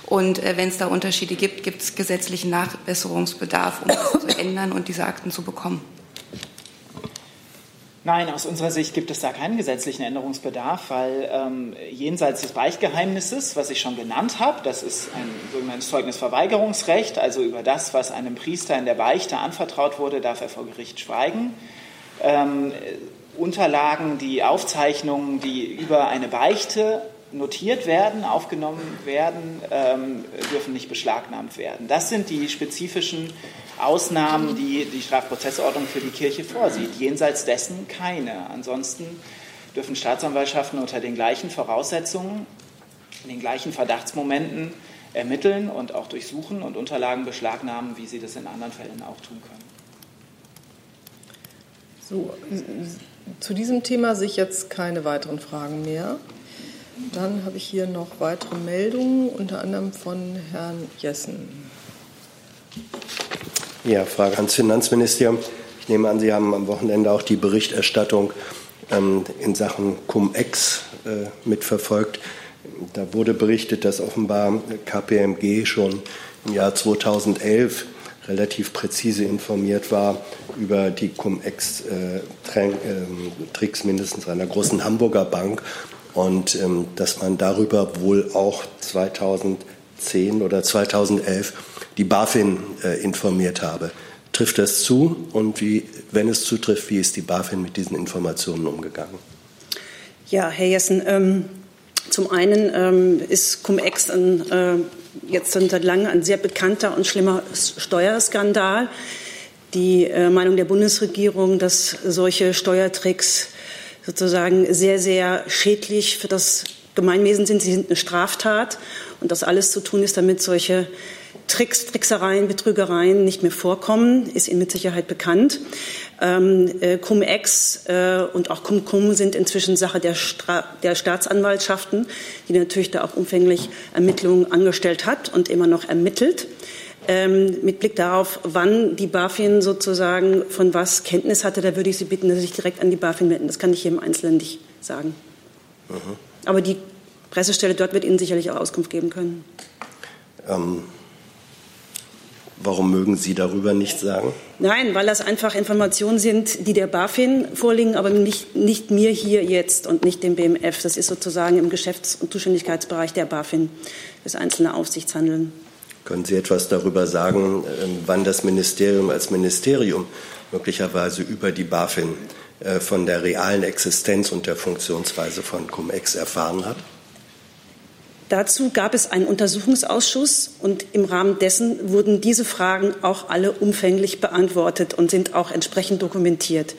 Und äh, wenn es da Unterschiede gibt, gibt es gesetzlichen Nachbesserungsbedarf, um das zu ändern und diese Akten zu bekommen? Nein, aus unserer Sicht gibt es da keinen gesetzlichen Änderungsbedarf, weil ähm, jenseits des Beichtgeheimnisses, was ich schon genannt habe, das ist ein sogenanntes Zeugnisverweigerungsrecht, also über das, was einem Priester in der Beichte anvertraut wurde, darf er vor Gericht schweigen. Ähm, Unterlagen, die Aufzeichnungen, die über eine Beichte notiert werden, aufgenommen werden, ähm, dürfen nicht beschlagnahmt werden. Das sind die spezifischen Ausnahmen, die die Strafprozessordnung für die Kirche vorsieht. Jenseits dessen keine. Ansonsten dürfen Staatsanwaltschaften unter den gleichen Voraussetzungen, in den gleichen Verdachtsmomenten ermitteln und auch durchsuchen und Unterlagen beschlagnahmen, wie sie das in anderen Fällen auch tun können. So, zu diesem Thema sehe ich jetzt keine weiteren Fragen mehr. Dann habe ich hier noch weitere Meldungen, unter anderem von Herrn Jessen. Ja, Frage ans Finanzministerium. Ich nehme an, Sie haben am Wochenende auch die Berichterstattung ähm, in Sachen Cum-Ex äh, mitverfolgt. da wurde berichtet, dass offenbar KPMG schon im Jahr 2011 relativ präzise informiert war über die Cum-Ex-Tricks äh, mindestens einer großen Hamburger Bank und ähm, dass man darüber wohl auch 2010 oder 2011 die BaFin äh, informiert habe. Trifft das zu? Und wie, wenn es zutrifft, wie ist die BaFin mit diesen Informationen umgegangen? Ja, Herr Jessen, ähm, zum einen ähm, ist Cum-Ex ein, äh, jetzt seit langem ein sehr bekannter und schlimmer Steuerskandal. Die äh, Meinung der Bundesregierung, dass solche Steuertricks sozusagen sehr, sehr schädlich für das Gemeinwesen sind. Sie sind eine Straftat und das alles zu tun ist, damit solche Tricks, Tricksereien, Betrügereien nicht mehr vorkommen, ist Ihnen mit Sicherheit bekannt. Ähm, äh, Cum-Ex äh, und auch Cum-Cum sind inzwischen Sache der, der Staatsanwaltschaften, die natürlich da auch umfänglich Ermittlungen angestellt hat und immer noch ermittelt. Ähm, mit Blick darauf, wann die BaFin sozusagen von was Kenntnis hatte, da würde ich Sie bitten, dass Sie sich direkt an die BaFin wenden. Das kann ich hier im Einzelnen nicht sagen. Mhm. Aber die Pressestelle dort wird Ihnen sicherlich auch Auskunft geben können. Ähm, warum mögen Sie darüber nichts sagen? Nein, weil das einfach Informationen sind, die der BaFin vorliegen, aber nicht, nicht mir hier jetzt und nicht dem BMF. Das ist sozusagen im Geschäfts- und Zuständigkeitsbereich der BaFin, das einzelne Aufsichtshandeln. Können Sie etwas darüber sagen, ähm, wann das Ministerium als Ministerium möglicherweise über die BaFin äh, von der realen Existenz und der Funktionsweise von Cum-Ex erfahren hat? Dazu gab es einen Untersuchungsausschuss und im Rahmen dessen wurden diese Fragen auch alle umfänglich beantwortet und sind auch entsprechend dokumentiert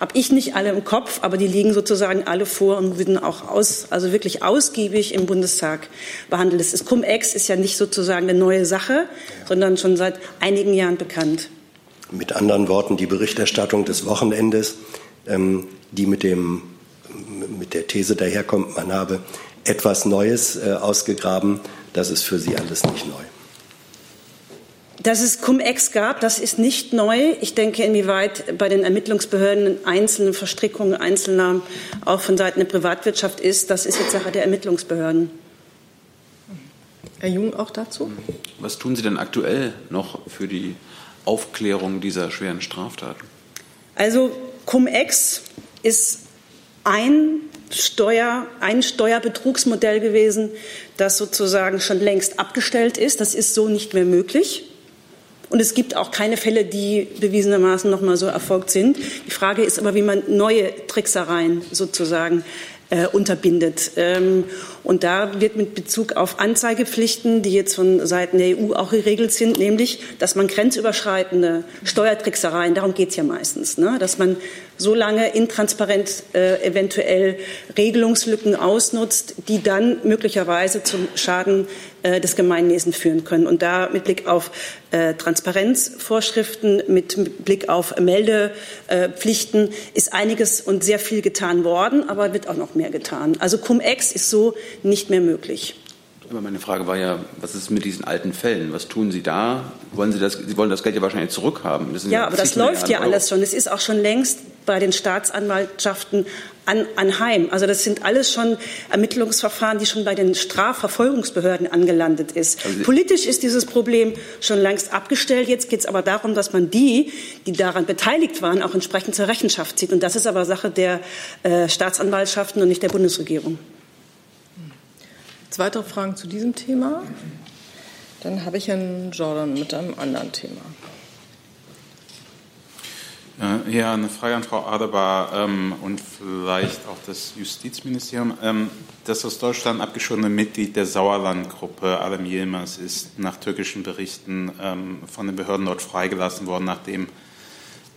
habe ich nicht alle im Kopf, aber die liegen sozusagen alle vor und wurden auch aus, also wirklich ausgiebig im Bundestag behandelt. Das Cum-Ex ist ja nicht sozusagen eine neue Sache, sondern schon seit einigen Jahren bekannt. Mit anderen Worten, die Berichterstattung des Wochenendes, ähm, die mit, dem, mit der These daherkommt, man habe etwas Neues äh, ausgegraben, das ist für Sie alles nicht neu. Dass es Cum-Ex gab, das ist nicht neu. Ich denke, inwieweit bei den Ermittlungsbehörden einzelne Verstrickungen einzelner auch von Seiten der Privatwirtschaft ist, das ist jetzt Sache der Ermittlungsbehörden. Herr Jung auch dazu? Was tun Sie denn aktuell noch für die Aufklärung dieser schweren Straftaten? Also Cum-Ex ist ein Steuer, ein Steuerbetrugsmodell gewesen, das sozusagen schon längst abgestellt ist. Das ist so nicht mehr möglich. Und es gibt auch keine Fälle, die bewiesenermaßen noch mal so erfolgt sind. Die Frage ist aber, wie man neue Tricksereien sozusagen äh, unterbindet. Ähm, und da wird mit Bezug auf Anzeigepflichten, die jetzt von Seiten der EU auch geregelt sind, nämlich, dass man grenzüberschreitende Steuertricksereien, darum geht es ja meistens, ne, dass man so lange intransparent äh, eventuell Regelungslücken ausnutzt, die dann möglicherweise zum Schaden äh, des Gemeinwesens führen können. Und da mit Blick auf äh, Transparenzvorschriften, mit Blick auf Meldepflichten ist einiges und sehr viel getan worden, aber wird auch noch mehr getan. Also Cum-Ex ist so nicht mehr möglich. Aber meine Frage war ja, was ist mit diesen alten Fällen? Was tun Sie da? Wollen Sie das? Sie wollen das Geld ja wahrscheinlich zurückhaben. ja, aber das läuft ja alles schon. Es ist auch schon längst bei den Staatsanwaltschaften an, anheim. Also das sind alles schon Ermittlungsverfahren, die schon bei den Strafverfolgungsbehörden angelandet ist. Also Politisch ist dieses Problem schon längst abgestellt. Jetzt geht es aber darum, dass man die, die daran beteiligt waren, auch entsprechend zur Rechenschaft zieht. Und das ist aber Sache der äh, Staatsanwaltschaften und nicht der Bundesregierung. Weitere Fragen zu diesem Thema? Dann habe ich Herrn Jordan mit einem anderen Thema. Ja, eine Frage an Frau Adebar ähm, und vielleicht auch das Justizministerium. Ähm, das aus Deutschland abgeschossene Mitglied der Sauerlandgruppe, Adam Yilmaz, ist nach türkischen Berichten ähm, von den Behörden dort freigelassen worden, nachdem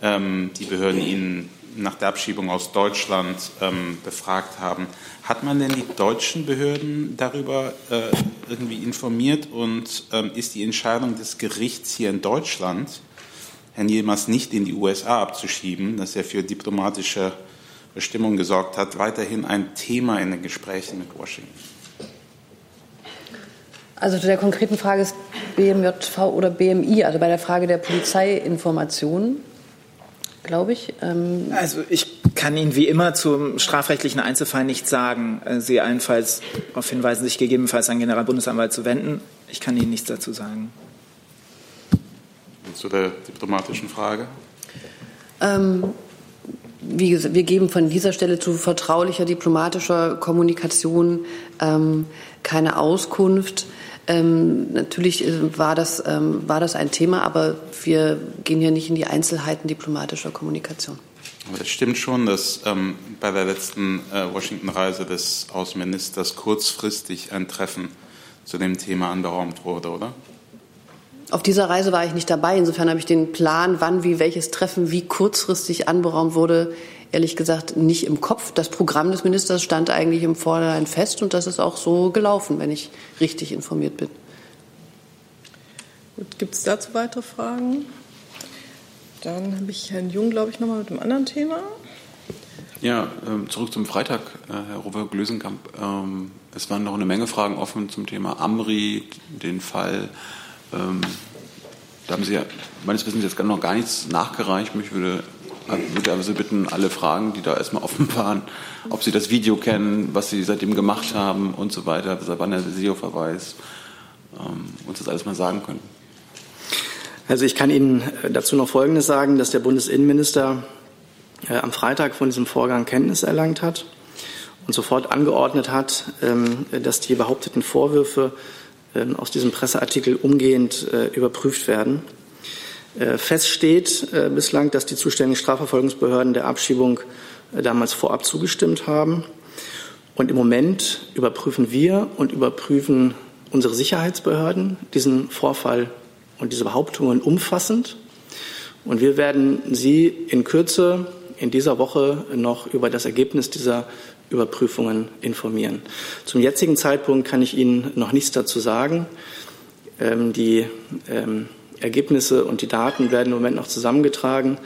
ähm, die Behörden ihn nach der Abschiebung aus Deutschland ähm, befragt haben. Hat man denn die deutschen Behörden darüber äh, irgendwie informiert und ähm, ist die Entscheidung des Gerichts hier in Deutschland, Herrn Yilmaz nicht in die USA abzuschieben, dass er für diplomatische Bestimmungen gesorgt hat, weiterhin ein Thema in den Gesprächen mit Washington? Also zu der konkreten Frage ist BMJV oder BMI, also bei der Frage der Polizeiinformation glaube ich. Ähm also ich kann Ihnen wie immer zum strafrechtlichen Einzelfall nichts sagen. Äh, Sie allenfalls darauf hinweisen, sich gegebenenfalls an den Generalbundesanwalt zu wenden. Ich kann Ihnen nichts dazu sagen. Zu der diplomatischen Frage. Ähm, wie gesagt, wir geben von dieser Stelle zu vertraulicher diplomatischer Kommunikation ähm, keine Auskunft. Ähm, natürlich äh, war das, ähm, war das ein Thema, aber wir gehen hier nicht in die Einzelheiten diplomatischer Kommunikation. Aber es stimmt schon, dass ähm, bei der letzten äh, Washington-Reise des Außenministers kurzfristig ein Treffen zu dem Thema anberaumt wurde, oder? Auf dieser Reise war ich nicht dabei. Insofern habe ich den Plan, wann, wie, welches Treffen, wie kurzfristig anberaumt wurde, ehrlich gesagt nicht im Kopf. Das Programm des Ministers stand eigentlich im Vorhinein fest und das ist auch so gelaufen, wenn ich richtig informiert bin. Gibt es dazu weitere Fragen? Dann habe ich Herrn Jung, glaube ich, nochmal mit einem anderen Thema. Ja, ähm, zurück zum Freitag, äh, Herr Robert Glösenkamp. Ähm, es waren noch eine Menge Fragen offen zum Thema Amri, den Fall. Ähm, da haben Sie ja meines Wissens jetzt noch gar nichts nachgereicht. Mich würde würde aber Sie bitten, alle Fragen, die da erstmal offen waren, ob Sie das Video kennen, was Sie seitdem gemacht haben und so weiter, seit wann der SEO-Verweis, ähm, uns das alles mal sagen können. Also ich kann Ihnen dazu noch Folgendes sagen, dass der Bundesinnenminister äh, am Freitag von diesem Vorgang Kenntnis erlangt hat und sofort angeordnet hat, ähm, dass die behaupteten Vorwürfe ähm, aus diesem Presseartikel umgehend äh, überprüft werden. Äh, fest steht äh, bislang, dass die zuständigen Strafverfolgungsbehörden der Abschiebung äh, damals vorab zugestimmt haben. Und im Moment überprüfen wir und überprüfen unsere Sicherheitsbehörden diesen Vorfall und diese Behauptungen umfassend. Und wir werden Sie in Kürze in dieser Woche noch über das Ergebnis dieser Überprüfungen informieren. Zum jetzigen Zeitpunkt kann ich Ihnen noch nichts dazu sagen. Ähm, die ähm, Ergebnisse und die Daten werden im Moment noch zusammengetragen.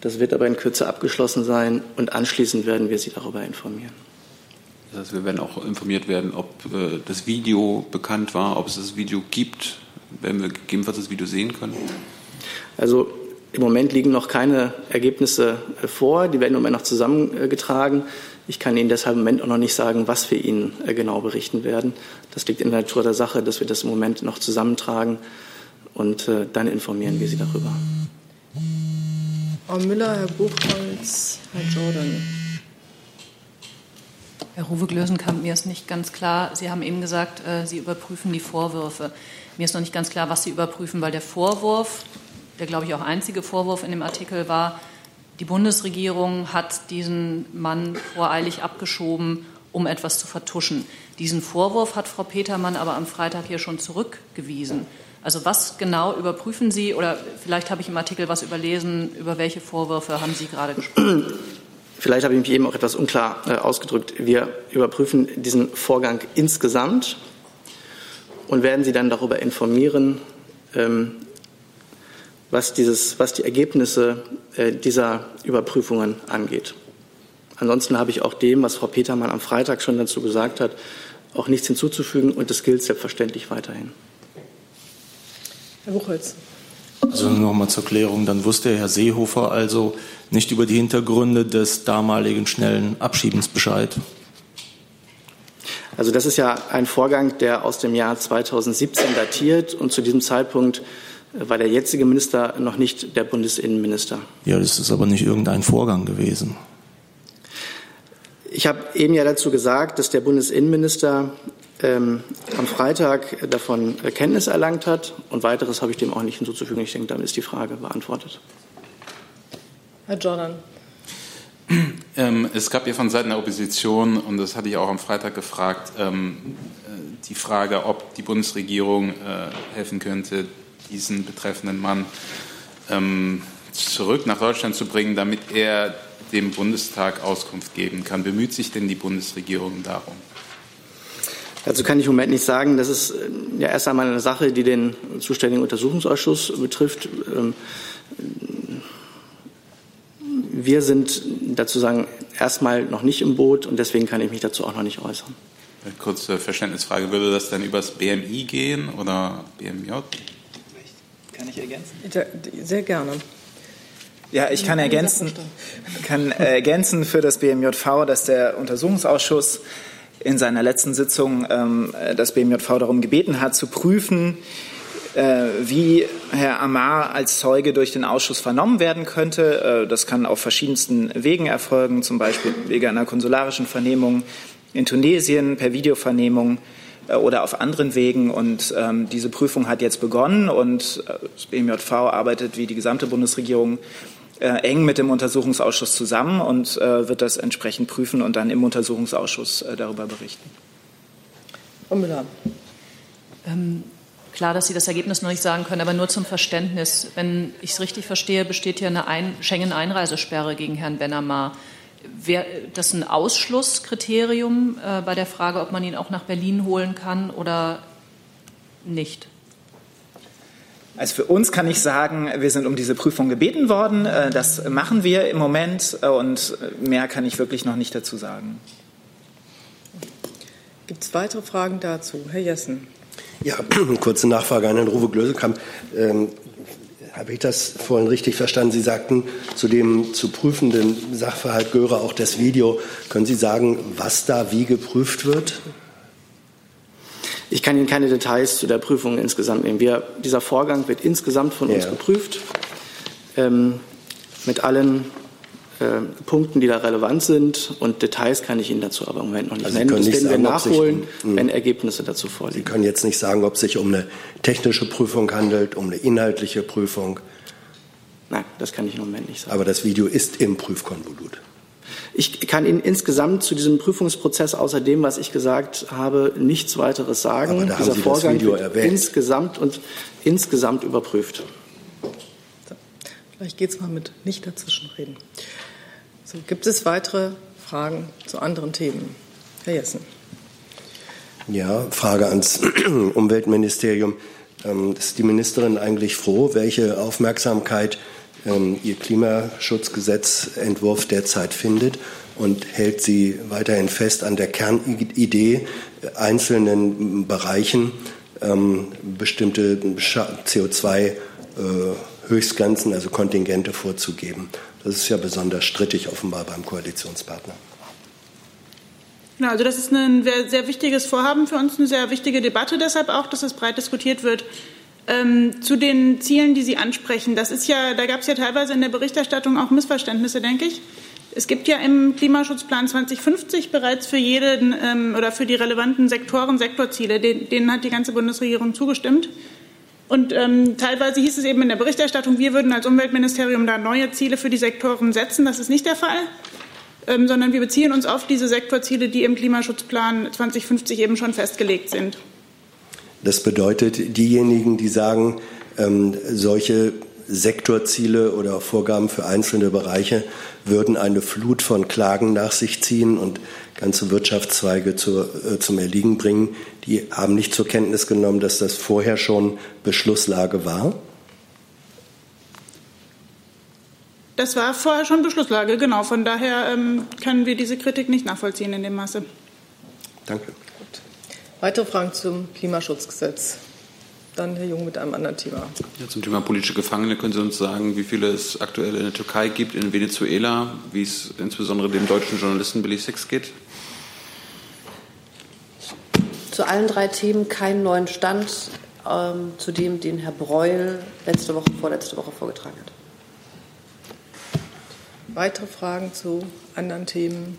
Das wird aber in Kürze abgeschlossen sein und anschließend werden wir Sie darüber informieren. Das heißt, wir werden auch informiert werden, ob äh, das Video bekannt war, ob es das Video gibt. Werden wir gegebenenfalls das Video sehen können? Also im Moment liegen noch keine Ergebnisse äh, vor. Die werden im Moment noch zusammengetragen. Ich kann Ihnen deshalb im Moment auch noch nicht sagen, was wir Ihnen äh, genau berichten werden. Das liegt in der Natur der Sache, dass wir das im Moment noch zusammentragen und äh, dann informieren wir Sie darüber. Frau Müller, Herr Buchholz, Herr Jordan. Herr Ruwe Glösenkamp, mir ist nicht ganz klar, Sie haben eben gesagt, äh, Sie überprüfen die Vorwürfe. Mir ist noch nicht ganz klar, was Sie überprüfen, weil der Vorwurf, der glaube ich auch einzige Vorwurf in dem Artikel war, die Bundesregierung hat diesen Mann voreilig abgeschoben, um etwas zu vertuschen. Diesen Vorwurf hat Frau Petermann aber am Freitag hier schon zurückgewiesen. Also was genau überprüfen Sie oder vielleicht habe ich im Artikel was überlesen, über welche Vorwürfe haben Sie gerade gesprochen? Vielleicht habe ich mich eben auch etwas unklar äh, ausgedrückt. Wir überprüfen diesen Vorgang insgesamt und werden Sie dann darüber informieren, ähm, was, dieses, was die Ergebnisse äh, dieser Überprüfungen angeht. Ansonsten habe ich auch dem, was Frau Petermann am Freitag schon dazu gesagt hat, auch nichts hinzuzufügen und das gilt selbstverständlich weiterhin. Herr Buchholz. Also noch mal zur Klärung, dann wusste Herr Seehofer also nicht über die Hintergründe des damaligen schnellen Abschiebens Bescheid. Also das ist ja ein Vorgang, der aus dem Jahr 2017 datiert und zu diesem Zeitpunkt war der jetzige Minister noch nicht der Bundesinnenminister. Ja, das ist aber nicht irgendein Vorgang gewesen. Ich habe eben ja dazu gesagt, dass der Bundesinnenminister ähm, am Freitag davon Kenntnis erlangt hat. Und weiteres habe ich dem auch nicht hinzuzufügen. Ich denke, damit ist die Frage beantwortet. Herr Jordan. Ähm, es gab ja von Seiten der Opposition, und das hatte ich auch am Freitag gefragt, ähm, äh, die Frage, ob die Bundesregierung äh, helfen könnte, diesen betreffenden Mann ähm, zurück nach Deutschland zu bringen, damit er dem Bundestag Auskunft geben kann. Bemüht sich denn die Bundesregierung darum? Dazu kann ich im Moment nicht sagen. Das ist äh, ja erst einmal eine Sache, die den zuständigen Untersuchungsausschuss betrifft. Ähm, wir sind dazu sagen erstmal noch nicht im Boot und deswegen kann ich mich dazu auch noch nicht äußern. Eine kurze Verständnisfrage. Würde das dann übers BMI gehen oder BMJ? Kann ich ergänzen? Sehr gerne. Ja, ich kann ergänzen, kann ergänzen für das BMJV, dass der Untersuchungsausschuss in seiner letzten Sitzung ähm, das BMJV darum gebeten hat, zu prüfen, äh, wie Herr Amar als Zeuge durch den Ausschuss vernommen werden könnte. Äh, das kann auf verschiedensten Wegen erfolgen, zum Beispiel wegen einer konsularischen Vernehmung in Tunesien, per Videovernehmung äh, oder auf anderen Wegen. Und ähm, diese Prüfung hat jetzt begonnen und das BMJV arbeitet wie die gesamte Bundesregierung eng mit dem Untersuchungsausschuss zusammen und wird das entsprechend prüfen und dann im Untersuchungsausschuss darüber berichten. Frau Müller. Ähm, Klar, dass Sie das Ergebnis noch nicht sagen können, aber nur zum Verständnis. Wenn ich es richtig verstehe, besteht hier eine ein Schengen-Einreisesperre gegen Herrn Benamar. Wäre das ein Ausschlusskriterium äh, bei der Frage, ob man ihn auch nach Berlin holen kann oder nicht? Also für uns kann ich sagen, wir sind um diese Prüfung gebeten worden. Äh, das machen wir im Moment äh, und mehr kann ich wirklich noch nicht dazu sagen. Gibt es weitere Fragen dazu? Herr Jessen. Ja, kurze Nachfrage an Herrn Ruwe Glösekamp. Ähm, habe ich das vorhin richtig verstanden? Sie sagten zu dem zu prüfenden Sachverhalt gehöre auch das Video. Können Sie sagen, was da wie geprüft wird? Ich kann Ihnen keine Details zu der Prüfung insgesamt nehmen. Wir, dieser Vorgang wird insgesamt von ja. uns geprüft, ähm, mit allen äh, Punkten, die da relevant sind. Und Details kann ich Ihnen dazu aber im Moment noch nicht also nennen. Das werden wir nachholen, um, wenn Ergebnisse dazu vorliegen. Sie können jetzt nicht sagen, ob es sich um eine technische Prüfung handelt, um eine inhaltliche Prüfung. Nein, das kann ich im Moment nicht sagen. Aber das Video ist im Prüfkonvolut. Ich kann Ihnen insgesamt zu diesem Prüfungsprozess außer dem, was ich gesagt habe, nichts weiteres sagen. Aber da Dieser haben Sie Vorgang das Video wird erwähnt. insgesamt und insgesamt überprüft. Vielleicht geht es mal mit nicht dazwischenreden. So, gibt es weitere Fragen zu anderen Themen? Herr Jessen. Ja, Frage ans Umweltministerium. Ähm, ist die Ministerin eigentlich froh, welche Aufmerksamkeit ihr Klimaschutzgesetzentwurf derzeit findet? Und hält sie weiterhin fest an der Kernidee, einzelnen Bereichen ähm, bestimmte CO2-Höchstgrenzen, also Kontingente vorzugeben? Das ist ja besonders strittig offenbar beim Koalitionspartner. Ja, also das ist ein sehr wichtiges Vorhaben für uns, eine sehr wichtige Debatte deshalb auch, dass es breit diskutiert wird. Ähm, zu den Zielen, die Sie ansprechen, das ist ja, da gab es ja teilweise in der Berichterstattung auch Missverständnisse, denke ich. Es gibt ja im Klimaschutzplan 2050 bereits für jeden ähm, oder für die relevanten Sektoren Sektorziele, denen, denen hat die ganze Bundesregierung zugestimmt. Und ähm, teilweise hieß es eben in der Berichterstattung, wir würden als Umweltministerium da neue Ziele für die Sektoren setzen. Das ist nicht der Fall, ähm, sondern wir beziehen uns auf diese Sektorziele, die im Klimaschutzplan 2050 eben schon festgelegt sind. Das bedeutet, diejenigen, die sagen, ähm, solche Sektorziele oder Vorgaben für einzelne Bereiche würden eine Flut von Klagen nach sich ziehen und ganze Wirtschaftszweige zur, äh, zum Erliegen bringen. Die haben nicht zur Kenntnis genommen, dass das vorher schon Beschlusslage war. Das war vorher schon Beschlusslage, genau. Von daher ähm, können wir diese Kritik nicht nachvollziehen in dem Maße. Danke. Weitere Fragen zum Klimaschutzgesetz? Dann Herr Jung mit einem anderen Thema. Ja, zum Thema politische Gefangene können Sie uns sagen, wie viele es aktuell in der Türkei gibt, in Venezuela, wie es insbesondere dem deutschen Journalisten Billy Six geht? Zu allen drei Themen keinen neuen Stand, ähm, zu dem, den Herr Breul letzte Woche, vorletzte Woche vorgetragen hat. Weitere Fragen zu anderen Themen?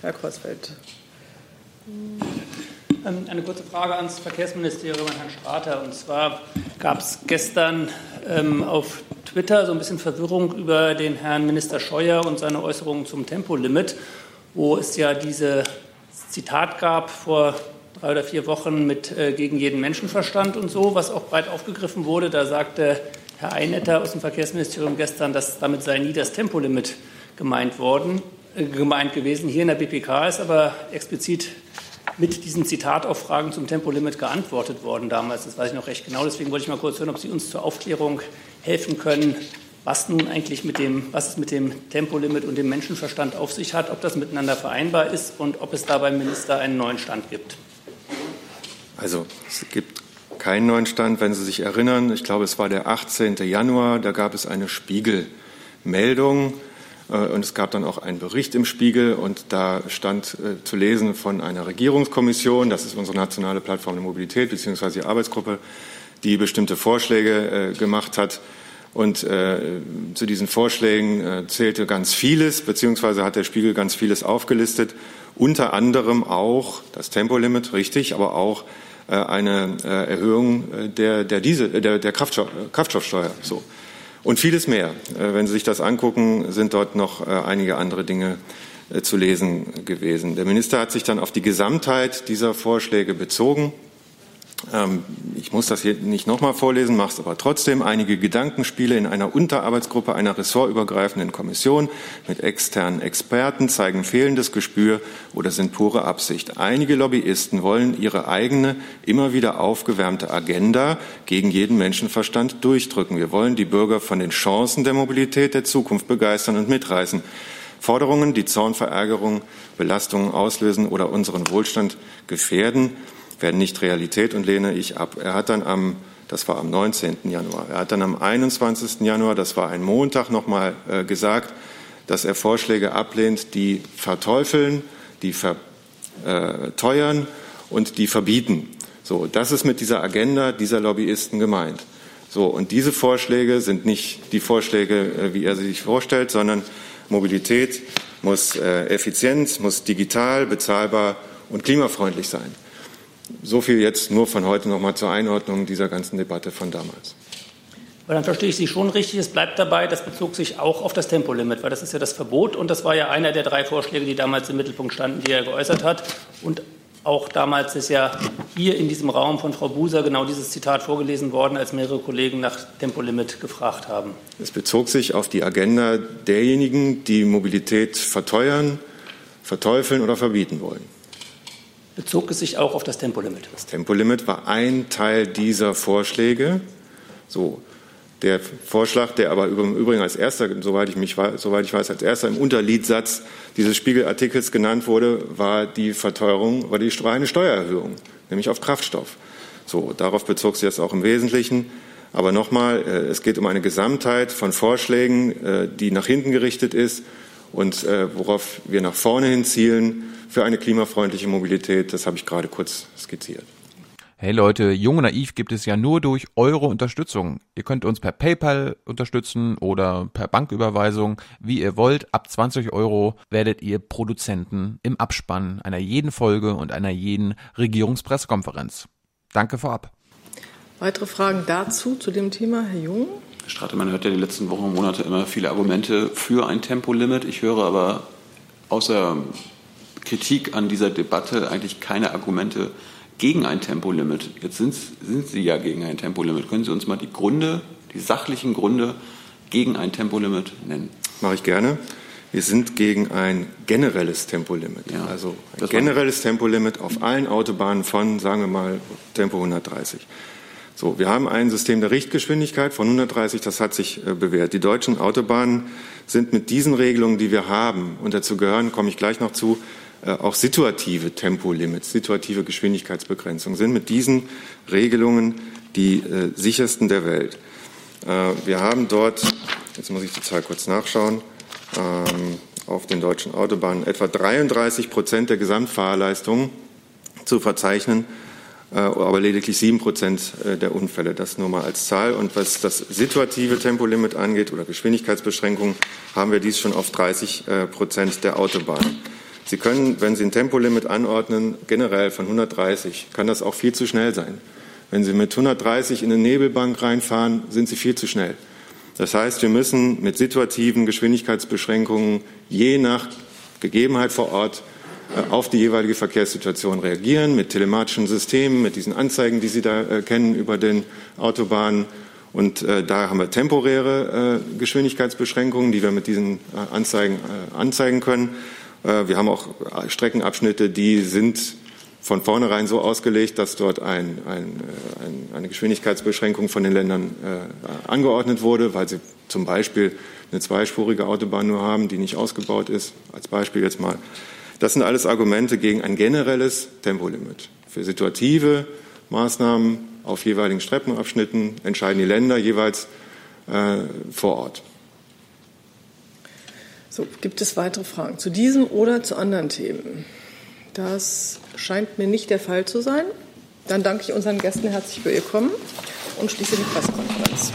Herr Kreuzfeld. Ähm, eine kurze Frage ans Verkehrsministerium, an Herrn Strater. Und zwar gab es gestern ähm, auf Twitter so ein bisschen Verwirrung über den Herrn Minister Scheuer und seine Äußerungen zum Tempolimit, wo es ja diese Zitat gab vor drei oder vier Wochen mit äh, gegen jeden Menschenverstand und so, was auch breit aufgegriffen wurde. Da sagte Herr Einetter aus dem Verkehrsministerium gestern, dass damit sei nie das Tempolimit gemeint worden, äh, gemeint gewesen. Hier in der BPK ist aber explizit mit diesem Zitat auf Fragen zum Tempolimit geantwortet worden damals. Das weiß ich noch recht genau. Deswegen wollte ich mal kurz hören, ob Sie uns zur Aufklärung helfen können, was nun eigentlich mit dem, was es mit dem Tempolimit und dem Menschenverstand auf sich hat, ob das miteinander vereinbar ist und ob es da beim Minister einen neuen Stand gibt. Also es gibt keinen neuen Stand, wenn Sie sich erinnern. Ich glaube, es war der 18. Januar. Da gab es eine Spiegel. Meldung. Und es gab dann auch einen Bericht im Spiegel und da stand zu lesen von einer Regierungskommission, das ist unsere nationale Plattform der Mobilität beziehungsweise die Arbeitsgruppe, die bestimmte Vorschläge gemacht hat. Und äh, zu diesen Vorschlägen äh, zählte ganz vieles, beziehungsweise hat der Spiegel ganz vieles aufgelistet, unter anderem auch das Tempolimit, richtig, aber auch äh, eine äh, Erhöhung der, der, Diesel, der, der Kraftstoff, Kraftstoffsteuer. So. Und vieles mehr. Äh, wenn Sie sich das angucken, sind dort noch äh, einige andere Dinge äh, zu lesen gewesen. Der Minister hat sich dann auf die Gesamtheit dieser Vorschläge bezogen ich muss das hier nicht nochmal vorlesen, mache es aber trotzdem. Einige Gedankenspiele in einer Unterarbeitsgruppe einer ressortübergreifenden Kommission mit externen Experten zeigen fehlendes Gespür oder sind pure Absicht. Einige Lobbyisten wollen ihre eigene, immer wieder aufgewärmte Agenda gegen jeden Menschenverstand durchdrücken. Wir wollen die Bürger von den Chancen der Mobilität der Zukunft begeistern und mitreißen. Forderungen, die Zornverärgerung, Belastungen auslösen oder unseren Wohlstand gefährden, werden nicht Realität und lehne ich ab. Er hat dann am, das war am 19. Januar, er hat dann am 21. Januar, das war ein Montag, nochmal äh, gesagt, dass er Vorschläge ablehnt, die verteufeln, die verteuern und die verbieten. So, das ist mit dieser Agenda dieser Lobbyisten gemeint. So, und diese Vorschläge sind nicht die Vorschläge, äh, wie er sie sich vorstellt, sondern Mobilität muss äh, effizient, muss digital, bezahlbar und klimafreundlich sein. So viel jetzt nur von heute noch mal zur Einordnung dieser ganzen Debatte von damals. Weil dann verstehe ich Sie schon richtig. Es bleibt dabei, das bezog sich auch auf das Tempolimit, weil das ist ja das Verbot und das war ja einer der drei Vorschläge, die damals im Mittelpunkt standen, die er geäußert hat. Und auch damals ist ja hier in diesem Raum von Frau Buser genau dieses Zitat vorgelesen worden, als mehrere Kollegen nach Tempolimit gefragt haben. Es bezog sich auf die Agenda derjenigen, die Mobilität verteuern, verteufeln oder verbieten wollen bezog es sich auch auf das Tempolimit. Das Tempolimit war ein Teil dieser Vorschläge. So, der Vorschlag, der aber im Übrigen als erster, soweit ich, mich, soweit ich weiß, als erster im Unterliedsatz dieses Spiegelartikels genannt wurde, war die Verteuerung, war die reine Steuererhöhung, nämlich auf Kraftstoff. So, darauf bezog sich das auch im Wesentlichen. Aber nochmal, äh, es geht um eine Gesamtheit von Vorschlägen, äh, die nach hinten gerichtet ist und äh, worauf wir nach vorne hin zielen für eine klimafreundliche Mobilität. Das habe ich gerade kurz skizziert. Hey Leute, Jung und Naiv gibt es ja nur durch eure Unterstützung. Ihr könnt uns per PayPal unterstützen oder per Banküberweisung, wie ihr wollt. Ab 20 Euro werdet ihr Produzenten im Abspann einer jeden Folge und einer jeden Regierungspressekonferenz. Danke vorab. Weitere Fragen dazu, zu dem Thema, Herr Jung? Herr Stratemann hört ja die letzten Wochen und Monate immer viele Argumente für ein Tempolimit. Ich höre aber außer Kritik an dieser Debatte eigentlich keine Argumente gegen ein Tempolimit. Jetzt sind, sind Sie ja gegen ein Tempolimit. Können Sie uns mal die Gründe, die sachlichen Gründe gegen ein Tempolimit nennen? Mache ich gerne. Wir sind gegen ein generelles Tempolimit. Ja, also ein generelles Tempolimit auf allen Autobahnen von, sagen wir mal, Tempo 130. So, wir haben ein System der Richtgeschwindigkeit von 130, das hat sich äh, bewährt. Die deutschen Autobahnen sind mit diesen Regelungen, die wir haben, und dazu gehören, komme ich gleich noch zu, auch situative Tempolimits, situative Geschwindigkeitsbegrenzungen sind mit diesen Regelungen die äh, sichersten der Welt. Äh, wir haben dort, jetzt muss ich die Zahl kurz nachschauen, ähm, auf den deutschen Autobahnen etwa 33 Prozent der Gesamtfahrleistung zu verzeichnen, äh, aber lediglich sieben Prozent äh, der Unfälle. Das nur mal als Zahl. Und was das situative Tempolimit angeht oder Geschwindigkeitsbeschränkungen, haben wir dies schon auf 30 äh, Prozent der Autobahnen. Sie können, wenn Sie ein Tempolimit anordnen, generell von 130, kann das auch viel zu schnell sein. Wenn Sie mit 130 in eine Nebelbank reinfahren, sind Sie viel zu schnell. Das heißt, wir müssen mit situativen Geschwindigkeitsbeschränkungen je nach Gegebenheit vor Ort äh, auf die jeweilige Verkehrssituation reagieren, mit telematischen Systemen, mit diesen Anzeigen, die Sie da äh, kennen über den Autobahnen. Und äh, da haben wir temporäre Geschwindigkeitsbeschränkungen, die wir mit diesen Anzeigen anzeigen können. Äh, wir haben auch Streckenabschnitte, die sind von vornherein so ausgelegt, dass dort ein, ein, äh, ein, eine Geschwindigkeitsbeschränkung von den Ländern äh, angeordnet wurde, weil sie zum Beispiel eine zweispurige Autobahn nur haben, die nicht ausgebaut ist. Als Beispiel jetzt mal. Das sind alles Argumente gegen ein generelles Tempolimit. Für situative Maßnahmen auf jeweiligen Streckenabschnitten entscheiden die Länder jeweils äh, vor Ort. So, gibt es weitere Fragen zu diesem oder zu anderen Themen? Das scheint mir nicht der Fall zu sein. Dann danke ich unseren Gästen herzlich für ihr Kommen und schließe die Pressekonferenz.